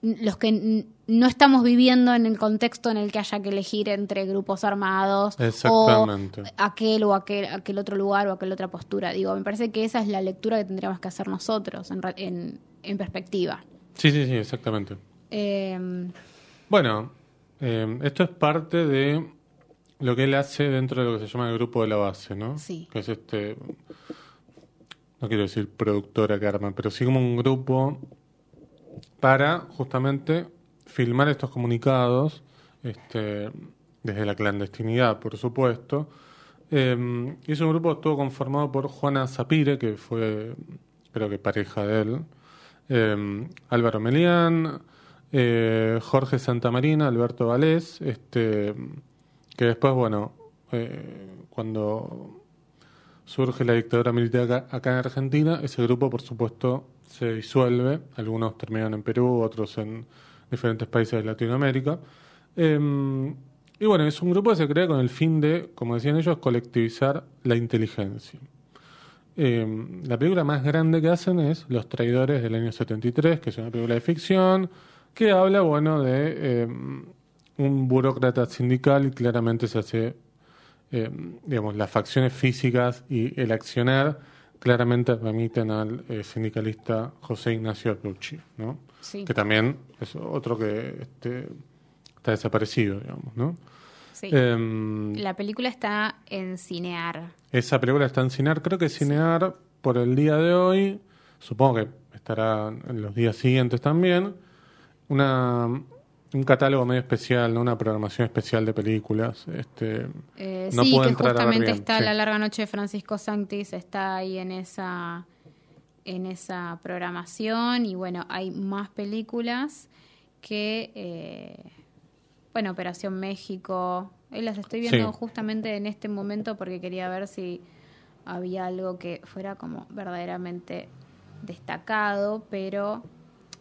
S1: los que no estamos viviendo en el contexto en el que haya que elegir entre grupos armados o aquel o aquel, aquel otro lugar o aquel otra postura. Digo, me parece que esa es la lectura que tendríamos que hacer nosotros en, en perspectiva.
S2: Sí, sí, sí, exactamente.
S1: Eh,
S2: Bueno, eh, esto es parte de lo que él hace dentro de lo que se llama el grupo de la base, ¿no?
S1: Sí.
S2: Que es este, no quiero decir productora Karma, pero sí como un grupo para justamente filmar estos comunicados, este, desde la clandestinidad, por supuesto. Eh, y es un grupo estuvo conformado por Juana Zapire, que fue, creo que pareja de él, eh, Álvaro Melián, eh, Jorge Santamarina, Alberto Valés, este, que después, bueno, eh, cuando surge la dictadura militar acá, acá en Argentina, ese grupo, por supuesto, se disuelve. Algunos terminan en Perú, otros en diferentes países de Latinoamérica. Eh, y bueno, es un grupo que se crea con el fin de, como decían ellos, colectivizar la inteligencia. Eh, la película más grande que hacen es Los Traidores del año 73, que es una película de ficción, que habla, bueno, de eh, un burócrata sindical y claramente se hace, eh, digamos, las facciones físicas y el accionar claramente remiten al eh, sindicalista José Ignacio Arrucci, ¿no?
S1: sí,
S2: Que también es otro que este, está desaparecido, digamos, ¿no?
S1: Sí.
S2: Em,
S1: la película está en Cinear.
S2: esa película está en Cinear, creo que Cinear por el día de hoy, supongo que estará en los días siguientes también, una, un catálogo medio especial, ¿no? una programación especial de películas. Este,
S1: Eh,
S2: no
S1: sí,
S2: puedo
S1: que
S2: entrar a ver
S1: justamente
S2: bien,
S1: está
S2: sí.
S1: La Larga Noche de Francisco Sanctis, está ahí en esa, en esa programación y bueno, hay más películas que, eh, bueno, Operación México, eh, las estoy viendo
S2: Sí.
S1: justamente en este momento porque quería ver si había algo que fuera como verdaderamente destacado, pero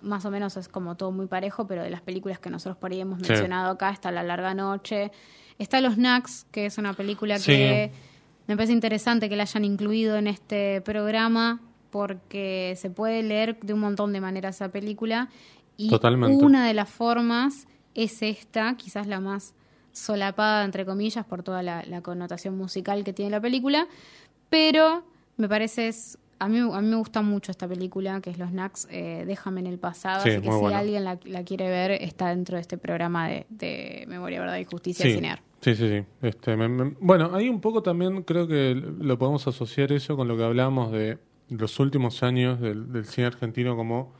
S1: más o menos es como todo muy parejo, pero de las películas que nosotros por ahí hemos
S2: Sí.
S1: mencionado acá está La Larga Noche, está Los Knacks, que es una película
S2: Sí.
S1: que me parece interesante que la hayan incluido en este programa porque se puede leer de un montón de maneras esa película y
S2: Totalmente.
S1: una de las formas es esta, quizás la más solapada entre comillas por toda la, la connotación musical que tiene la película, pero me parece es a mí, a mí me gusta mucho esta película, que es Los Knacks, eh, Déjame en el pasado,
S2: Sí,
S1: así que si alguien la, la quiere ver, está dentro de este programa de, de Memoria, Verdad y Justicia
S2: Sí,
S1: Cinear.
S2: sí, sí. sí. Este, me- me- bueno, ahí un poco también creo que lo podemos asociar eso con lo que hablábamos de los últimos años del, del cine argentino, como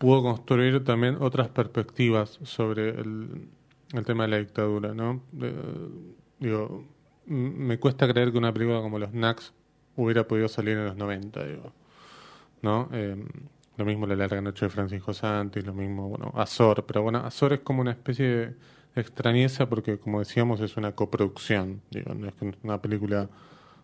S2: pudo construir también otras perspectivas sobre el, el tema de la dictadura, ¿no? De- digo, me cuesta creer que una película como Los Knacks hubiera podido salir en los 90, digo. ¿No? Eh, lo mismo La Larga Noche de Francisco Santos, lo mismo, bueno, Azor, pero bueno, Azor es como una especie de extrañeza porque, como decíamos, es una coproducción, digo, no es una película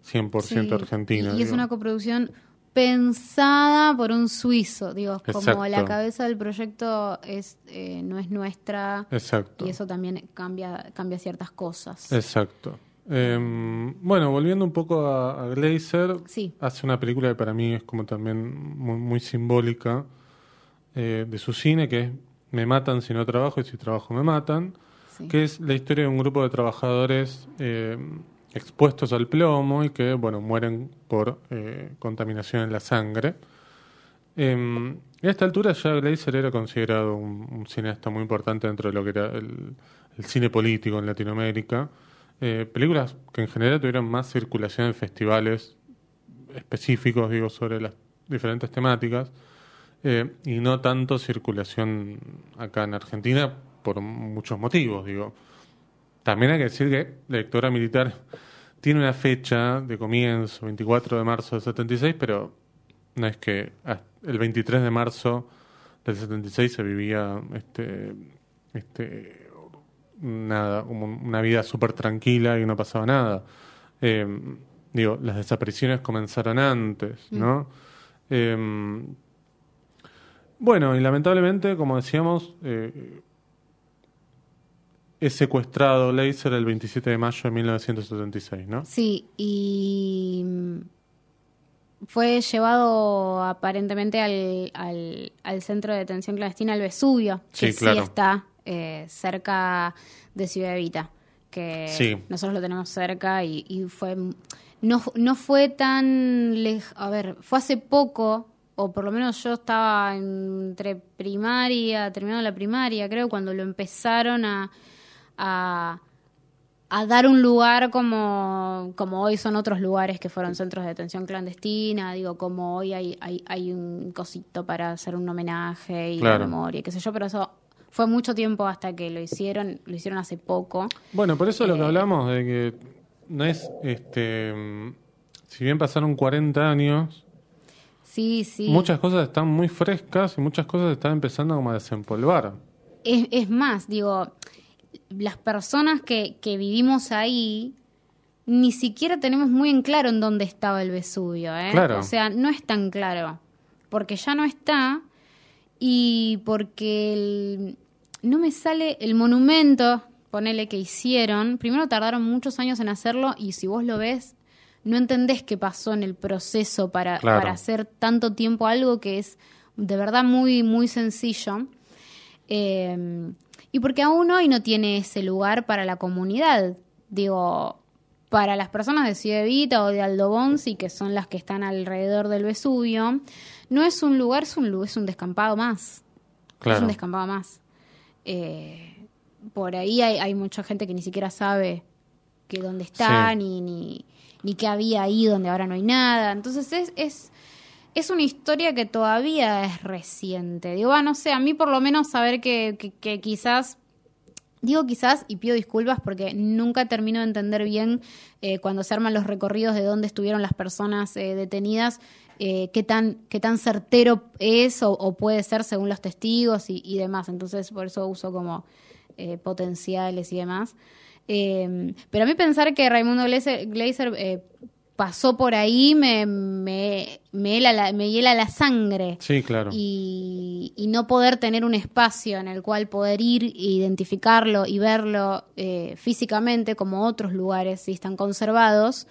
S2: 100%
S1: Sí,
S2: argentina.
S1: Y, y es
S2: digo.
S1: una coproducción pensada por un suizo, digo, como la cabeza del proyecto es eh, no es nuestra
S2: Exacto.
S1: y eso también cambia cambia ciertas cosas.
S2: Exacto. Eh, bueno, volviendo un poco a, a Glazer,
S1: Sí.
S2: hace una película que para mí es como también muy, muy simbólica eh, de su cine, que es Me matan si no trabajo y si trabajo me matan,
S1: Sí.
S2: que es la historia de un grupo de trabajadores eh, expuestos al plomo y que, bueno, mueren por eh, contaminación en la sangre. Eh, a esta altura ya Glazer era considerado un, cineasta muy importante dentro de lo que era el, el cine político en Latinoamérica. Eh, películas que en general tuvieron más circulación en festivales específicos, digo, sobre las diferentes temáticas, eh, y no tanto circulación acá en Argentina por muchos motivos, digo. También hay que decir que la dictadura militar tiene una fecha de comienzo, 24 de marzo del 76, pero no es que el 23 de marzo del 76 se vivía este, este, nada, como una vida súper tranquila y no pasaba nada. Eh, digo, las desapariciones comenzaron antes, ¿no? Eh, bueno, y lamentablemente, como decíamos, eh, es secuestrado Laser el 27 de mayo de 1976, ¿no?
S1: Sí, y fue llevado aparentemente al, al, al centro de detención clandestina, el Vesubio, que
S2: Sí, claro.
S1: sí está eh, cerca de Ciudad Evita, que
S2: Sí.
S1: nosotros lo tenemos cerca y, y fue no, no fue tan lej- a ver, fue hace poco, o por lo menos yo estaba entre primaria, terminando la primaria, creo, cuando lo empezaron a, a, a dar un lugar como, como hoy son otros lugares que fueron centros de detención clandestina, digo, como hoy hay, hay, hay un cosito para hacer un homenaje y
S2: Claro.
S1: la memoria, qué sé yo, pero eso fue mucho tiempo hasta que lo hicieron, lo hicieron hace poco.
S2: Bueno, por eso
S1: Eh.
S2: lo que hablamos de que no es, este, si bien pasaron 40 años,
S1: Sí, sí.
S2: muchas cosas están muy frescas y muchas cosas están empezando como a desempolvar.
S1: Es, es más, digo, las personas que, que vivimos ahí ni siquiera tenemos muy en claro en dónde estaba el Vesubio, ¿eh?
S2: Claro.
S1: O sea, no es tan claro, porque ya no está y porque el- no me sale el monumento, ponele que hicieron, primero tardaron muchos años en hacerlo y si vos lo ves, no entendés qué pasó en el proceso para,
S2: Claro.
S1: para hacer tanto tiempo algo que es de verdad muy, muy sencillo. Eh, y porque aún hoy no tiene ese lugar para la comunidad. Digo, para las personas de Ciudad Evita o de Aldo Bonzi, que son las que están alrededor del Vesubio, no es un lugar, es un, es un descampado más. Es
S2: Claro.
S1: un descampado más. Eh, por ahí hay, hay mucha gente que ni siquiera sabe que dónde está,
S2: Sí.
S1: ni, ni, ni qué había ahí donde ahora no hay nada. Entonces es, es, es una historia que todavía es reciente. Digo, ah, no sé, a mí por lo menos saber que, que, quizás Digo quizás y pido disculpas porque nunca termino de entender bien eh, cuando se arman los recorridos de dónde estuvieron las personas eh, detenidas, eh, qué, tan, qué tan certero es o, puede ser según los testigos y, demás. Entonces por eso uso como potenciales y demás. Pero a mí pensar que Raimundo Gleiser, eh, pasó por ahí me, me, me, hela la, me hiela la sangre
S2: Sí, claro.
S1: y, y no poder tener un espacio en el cual poder ir, e identificarlo y verlo eh, físicamente como otros lugares si están conservados,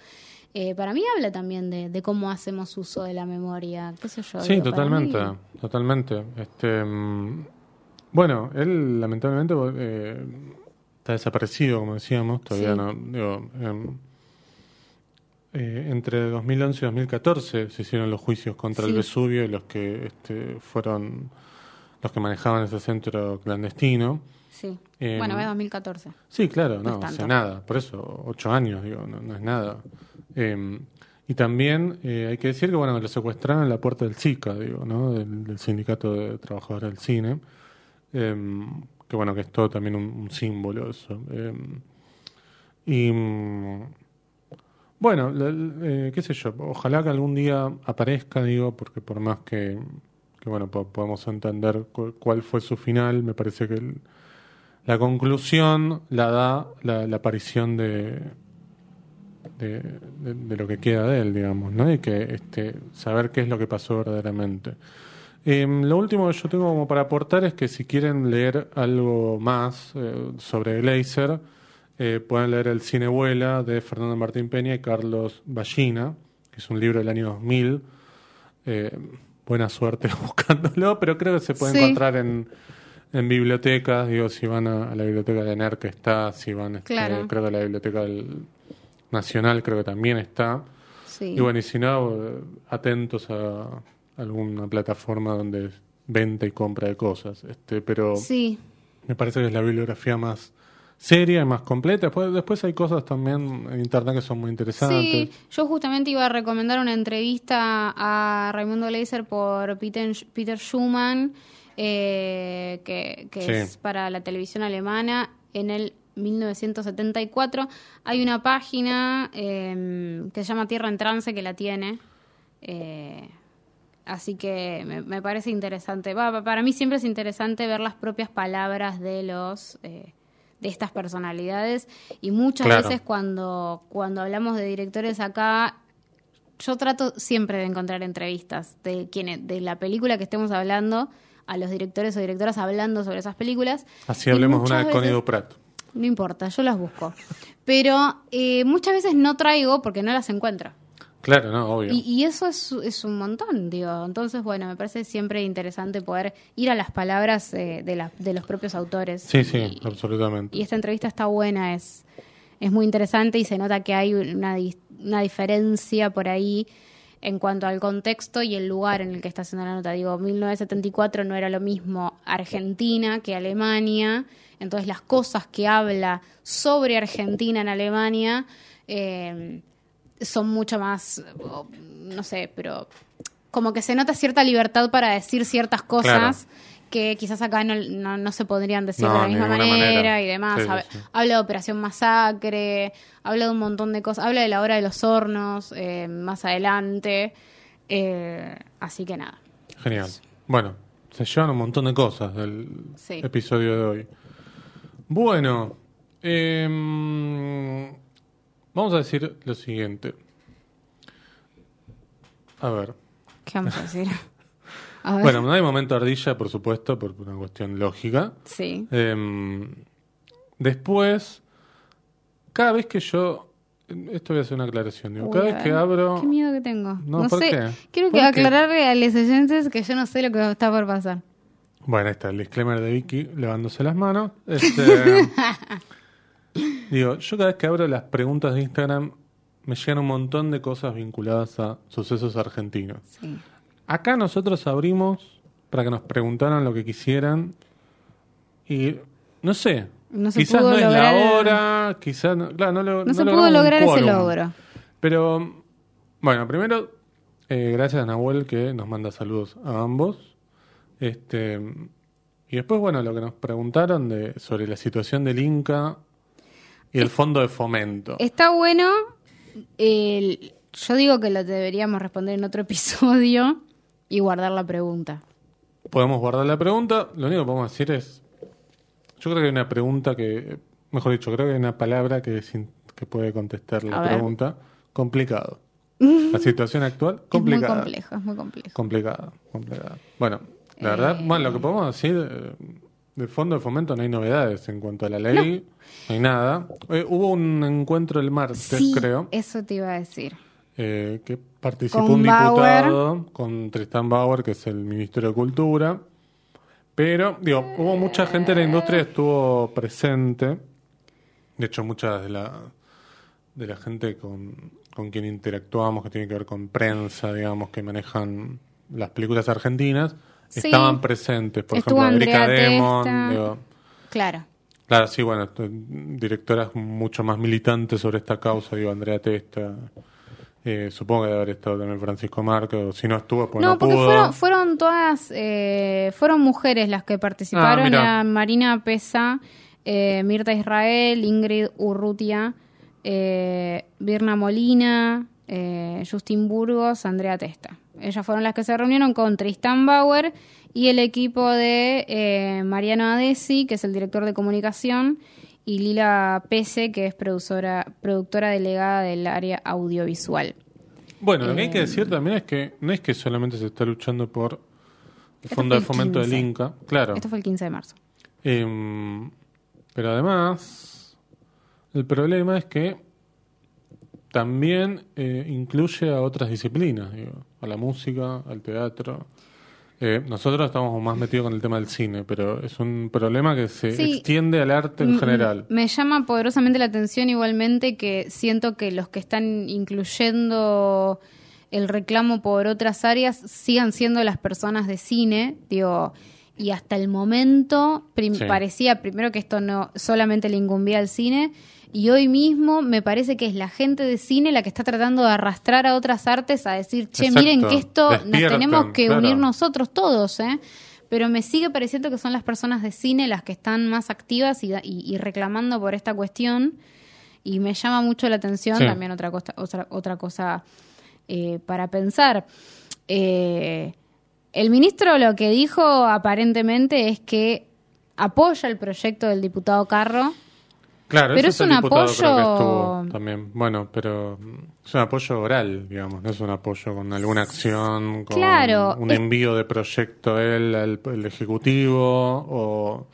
S1: eh, para mí habla también de, de cómo hacemos uso de la memoria, qué sé yo.
S2: Sí,
S1: digo,
S2: totalmente, totalmente. Este, mm, bueno, él lamentablemente eh, está desaparecido, como decíamos, todavía
S1: Sí.
S2: no, digo, em, eh, entre 2011 y 2014 se hicieron los juicios contra el. Vesubio y los que este, fueron los que manejaban ese centro clandestino.
S1: Sí.
S2: Em,
S1: bueno, es 2014.
S2: Sí, claro,
S1: No
S2: no, o sea, nada, por eso, ocho años, digo, no, no es nada. Eh, y también eh, hay que decir que, bueno, lo secuestraron en la puerta del SICA, digo, ¿no? Del, del Sindicato de Trabajadores del Cine, eh, que, bueno, que es todo también un, un símbolo eso. eh. y, mm, bueno, eh, qué sé yo, ojalá que algún día aparezca, digo, porque por más que, que bueno, po- podamos entender cu- cuál fue su final, me parece que la conclusión la da la, aparición de, de, de- de lo que queda de él, digamos, ¿no? Y que este, saber qué es lo que pasó verdaderamente. Em, lo último que yo tengo como para aportar es que si quieren leer algo más eh, sobre Gleiser, eh, pueden leer El Cinebuela de Fernando Martín Peña y Carlos Ballina, que es un libro del año 2000. Eh, buena suerte [LAUGHS] buscándolo, pero creo que se puede
S1: Sí.
S2: encontrar en, en bibliotecas. Digo, si van a, a la biblioteca de NER que está, si van, este,
S1: Claro.
S2: creo que a la biblioteca del Nacional creo que también está.
S1: Sí.
S2: Y bueno, y si no, eh, atentos a alguna plataforma donde venta y compra de cosas. Este, pero
S1: sí.
S2: me parece que es la bibliografía más seria y más completa. Después, después hay cosas también en internet que son muy interesantes.
S1: Sí, yo justamente iba a recomendar una entrevista a Raimundo Gleiser por Peter, Peter Schumann, eh, que, que
S2: Sí.
S1: es para la televisión alemana en el 1974. Hay una página eh, que se llama Tierra en Trance que la tiene. eh, así que me, me parece interesante. Para mí siempre es interesante ver las propias palabras de los eh, de estas personalidades y muchas
S2: Claro.
S1: veces cuando cuando hablamos de directores acá yo trato siempre de encontrar entrevistas de quienes de la película que estemos hablando a los directores o directoras hablando sobre esas películas.
S2: Así hablemos una de Connie Duprat.
S1: No importa, yo las busco. Pero eh, muchas veces no traigo porque no las encuentro.
S2: Claro, no, obvio.
S1: Y, y eso es, es un montón, digo. Entonces, bueno, me parece siempre interesante poder ir a las palabras eh, de, la- de los propios autores.
S2: sí, sí,
S1: Y-
S2: absolutamente.
S1: y esta entrevista está buena, es, es muy interesante y se nota que hay una, una diferencia por ahí en cuanto al contexto y el lugar en el que está haciendo la nota. Digo, 1974 no era lo mismo Argentina que Alemania, entonces las cosas que habla sobre Argentina en Alemania eh, son mucho más, no sé, pero como que se nota cierta libertad para decir ciertas cosas que quizás acá no, no- no se podrían decir
S2: No,
S1: de la misma manera,
S2: manera.
S1: y demás.
S2: Sí, sí,
S1: Hab-
S2: sí.
S1: Habla de Operación Masacre, habla de un montón de cosas, habla de la hora de los hornos eh, más adelante. eh, así que nada.
S2: Genial. Bueno, se llevan un montón de cosas del episodio de hoy. Bueno, em, vamos a decir lo siguiente. A ver.
S1: ¿Qué vamos a decir? [LAUGHS] A ver.
S2: Bueno, no hay momento ardilla, por supuesto, por una cuestión lógica.
S1: sí.
S2: Em, después, cada vez que yo... Esto voy a hacer una aclaración. Digo, cada
S1: Uy,
S2: vez que abro...
S1: Qué miedo que tengo.
S2: No,
S1: No,
S2: ¿por
S1: sé.
S2: qué?
S1: Quiero que
S2: ¿Por qué?
S1: aclararle a los oyentes que yo no sé lo que está por pasar.
S2: Bueno, ahí está el disclaimer de Vicky levándose las manos. [LAUGHS] Este, digo, yo cada vez que abro las preguntas de Instagram me llegan un montón de cosas vinculadas a sucesos argentinos.
S1: Sí.
S2: Acá nosotros abrimos para que nos preguntaran lo que quisieran y no sé,
S1: No se
S2: quizás
S1: pudo
S2: no es la
S1: el-
S2: hora, quizás no, claro, no, lo-
S1: No, se pudo lograr ese logro.
S2: Pero, bueno, primero, eh, gracias a Nahuel que nos manda saludos a ambos. Este, y después, bueno, lo que nos preguntaron de, sobre la situación del Inca y el fondo de fomento.
S1: Está bueno. el- yo digo que lo deberíamos responder en otro [LAUGHS] episodio y guardar la pregunta.
S2: Podemos guardar la pregunta. Lo único que podemos decir es, yo creo que hay una pregunta que, mejor dicho, creo que hay una palabra que, que puede contestar la
S1: A ver.
S2: pregunta. Complicado. [LAUGHS] La situación actual, complicada.
S1: Es muy complejo, es muy complejo.
S2: Complicada, complicada. Bueno, la
S1: Eh.
S2: verdad, bueno, lo que podemos decir, eh, del fondo de fomento no hay novedades en cuanto a la ley, no, hay nada. Eh, hubo un encuentro el martes,
S1: Sí,
S2: creo,
S1: eso te iba a decir.
S2: eh, que participó
S1: Con
S2: un
S1: Bauer.
S2: diputado con Tristan Bauer, que es el Ministerio de Cultura. Pero, digo, hubo mucha gente de la industria que estuvo presente. De hecho, mucha de la, de la gente con, con quien interactuamos, que tiene que ver con prensa, digamos, que manejan las películas argentinas,
S1: Sí.
S2: estaban presentes. Por
S1: Estuvo
S2: ejemplo, Erika
S1: Andrea
S2: Demon.
S1: Testa.
S2: digo,
S1: Claro.
S2: Claro, sí, bueno, directoras mucho más militantes sobre esta causa, digo, Andrea Testa. eh, supongo que debe haber estado también Francisco Marco. Si no estuvo, pues no,
S1: no, porque
S2: pudo.
S1: fueron, fueron todas, eh, fueron mujeres las que participaron.
S2: Ah,
S1: Marina Pesa, eh, Mirta Israel, Ingrid Urrutia, eh, Birna Molina, eh, Justin Burgos, Andrea Testa. Ellas fueron las que se reunieron con Tristan Bauer y el equipo de eh, Mariano Adesi, que es el director de comunicación, y Lila Pese, que es productora, productora delegada del área audiovisual.
S2: Bueno, lo que hay
S1: Eh,
S2: que decir también es que no es que solamente se está luchando por el Fondo de Fomento del
S1: 15.
S2: Inca. Claro.
S1: Esto fue el 15 de marzo.
S2: Em, pero además, el problema es que también eh, incluye a otras disciplinas, digo, a la música, al teatro. Eh, nosotros estamos más metidos con el tema del cine, pero es un problema que se
S1: Sí.
S2: extiende al arte en general.
S1: Me llama poderosamente la atención igualmente que siento que los que están incluyendo el reclamo por otras áreas sigan siendo las personas de cine, digo, y hasta el momento prim-
S2: Sí.
S1: parecía primero que esto no solamente le incumbía al cine y hoy mismo me parece que es la gente de cine la que está tratando de arrastrar a otras artes a decir, che,
S2: Exacto.
S1: miren que esto nos tenemos que
S2: claro.
S1: unir nosotros todos, ¿eh? Pero me sigue pareciendo que son las personas de cine las que están más activas y, y- y reclamando por esta cuestión. Y me llama mucho la atención
S2: Sí.
S1: también otra cosa, otra, otra cosa eh, para pensar. Eh, el ministro lo que dijo aparentemente es que apoya el proyecto del diputado Carro.
S2: Claro,
S1: Pero es un
S2: diputado,
S1: apoyo-
S2: también. Bueno, pero es un apoyo oral, digamos, no es un apoyo con alguna acción, con
S1: Claro,
S2: un
S1: es-
S2: envío de proyecto él al al ejecutivo o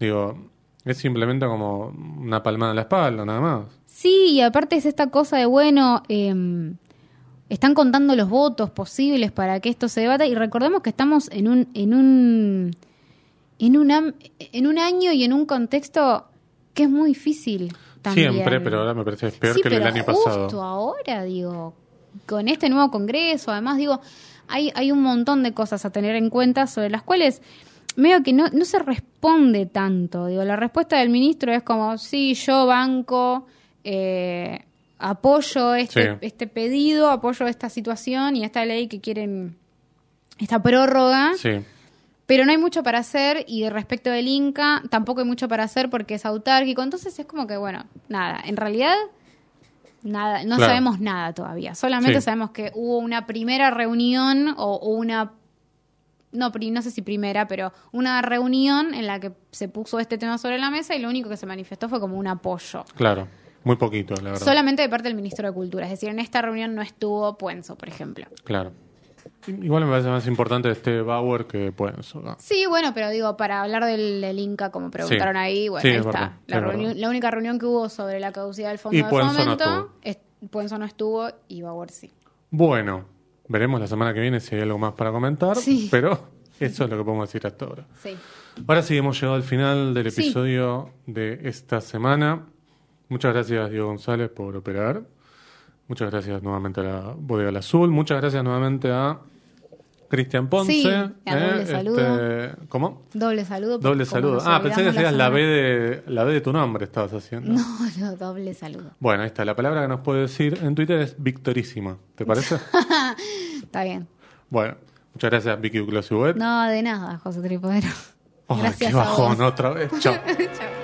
S2: digo, es simplemente como una palmada en la espalda, nada más.
S1: Sí, y aparte es esta cosa de, bueno, em, están contando los votos posibles para que esto se debata y recordemos que estamos en un en un en un en un año y en un contexto que es muy difícil también.
S2: Siempre, pero ahora me parece que es peor
S1: Sí,
S2: que el año
S1: justo
S2: pasado.
S1: ahora, digo, con este nuevo Congreso, además, digo, hay, hay un montón de cosas a tener en cuenta sobre las cuales medio que no, no se responde tanto. Digo, la respuesta del ministro es como, sí, yo banco, eh, apoyo este,
S2: Sí.
S1: este pedido, apoyo esta situación y esta ley que quieren, esta prórroga.
S2: Sí,
S1: Pero no hay mucho para hacer y respecto del Inca tampoco hay mucho para hacer porque es autárquico. Entonces es como que, bueno, nada, en realidad nada, no
S2: Claro.
S1: sabemos nada todavía. Solamente
S2: Sí.
S1: sabemos que hubo una primera reunión o, o una, no, pri- no sé si primera, pero una reunión en la que se puso este tema sobre la mesa y lo único que se manifestó fue como un apoyo.
S2: claro. Muy poquito, la verdad.
S1: Solamente de parte del ministro de Cultura. Es decir, en esta reunión no estuvo Puenzo, por ejemplo.
S2: Claro. Igual me parece más importante este Bauer que Puenzo. ¿no?
S1: Sí, bueno, pero digo, para hablar del, del Inca, como preguntaron
S2: Sí.
S1: ahí, bueno,
S2: Sí,
S1: ahí
S2: es
S1: está.
S2: verdad,
S1: la,
S2: es
S1: reunión-
S2: verdad.
S1: la única reunión que hubo sobre la caducidad del fondo
S2: Y
S1: de
S2: Puenzo no
S1: fomento, es- Puenzo no estuvo y Bauer sí.
S2: Bueno, veremos la semana que viene si hay algo más para comentar,
S1: Sí.
S2: pero [LAUGHS] eso es lo que podemos decir hasta ahora.
S1: Sí.
S2: Ahora sí, hemos llegado al final del episodio de esta semana. Muchas gracias, Diego González, por operar. Muchas gracias nuevamente a la Bodega del Azul. Muchas gracias nuevamente a Cristian Ponce.
S1: Sí, a doble saludo.
S2: este, ¿Cómo?
S1: Doble saludo.
S2: Doble saludo. Ah, pensé que hacías la B, de, la B de tu nombre, estabas haciendo.
S1: No, [LAUGHS] no, doble saludo.
S2: Bueno, ahí está. La palabra que nos puede decir en Twitter es victorísima. ¿Te parece? [LAUGHS]
S1: Está bien.
S2: bueno, muchas gracias, Vicky Uclosibet.
S1: No, de nada, José Tripodero.
S2: Ay,
S1: Gracias
S2: qué
S1: a
S2: bajón
S1: vos.
S2: otra vez. Chao. [LAUGHS]
S1: Chao.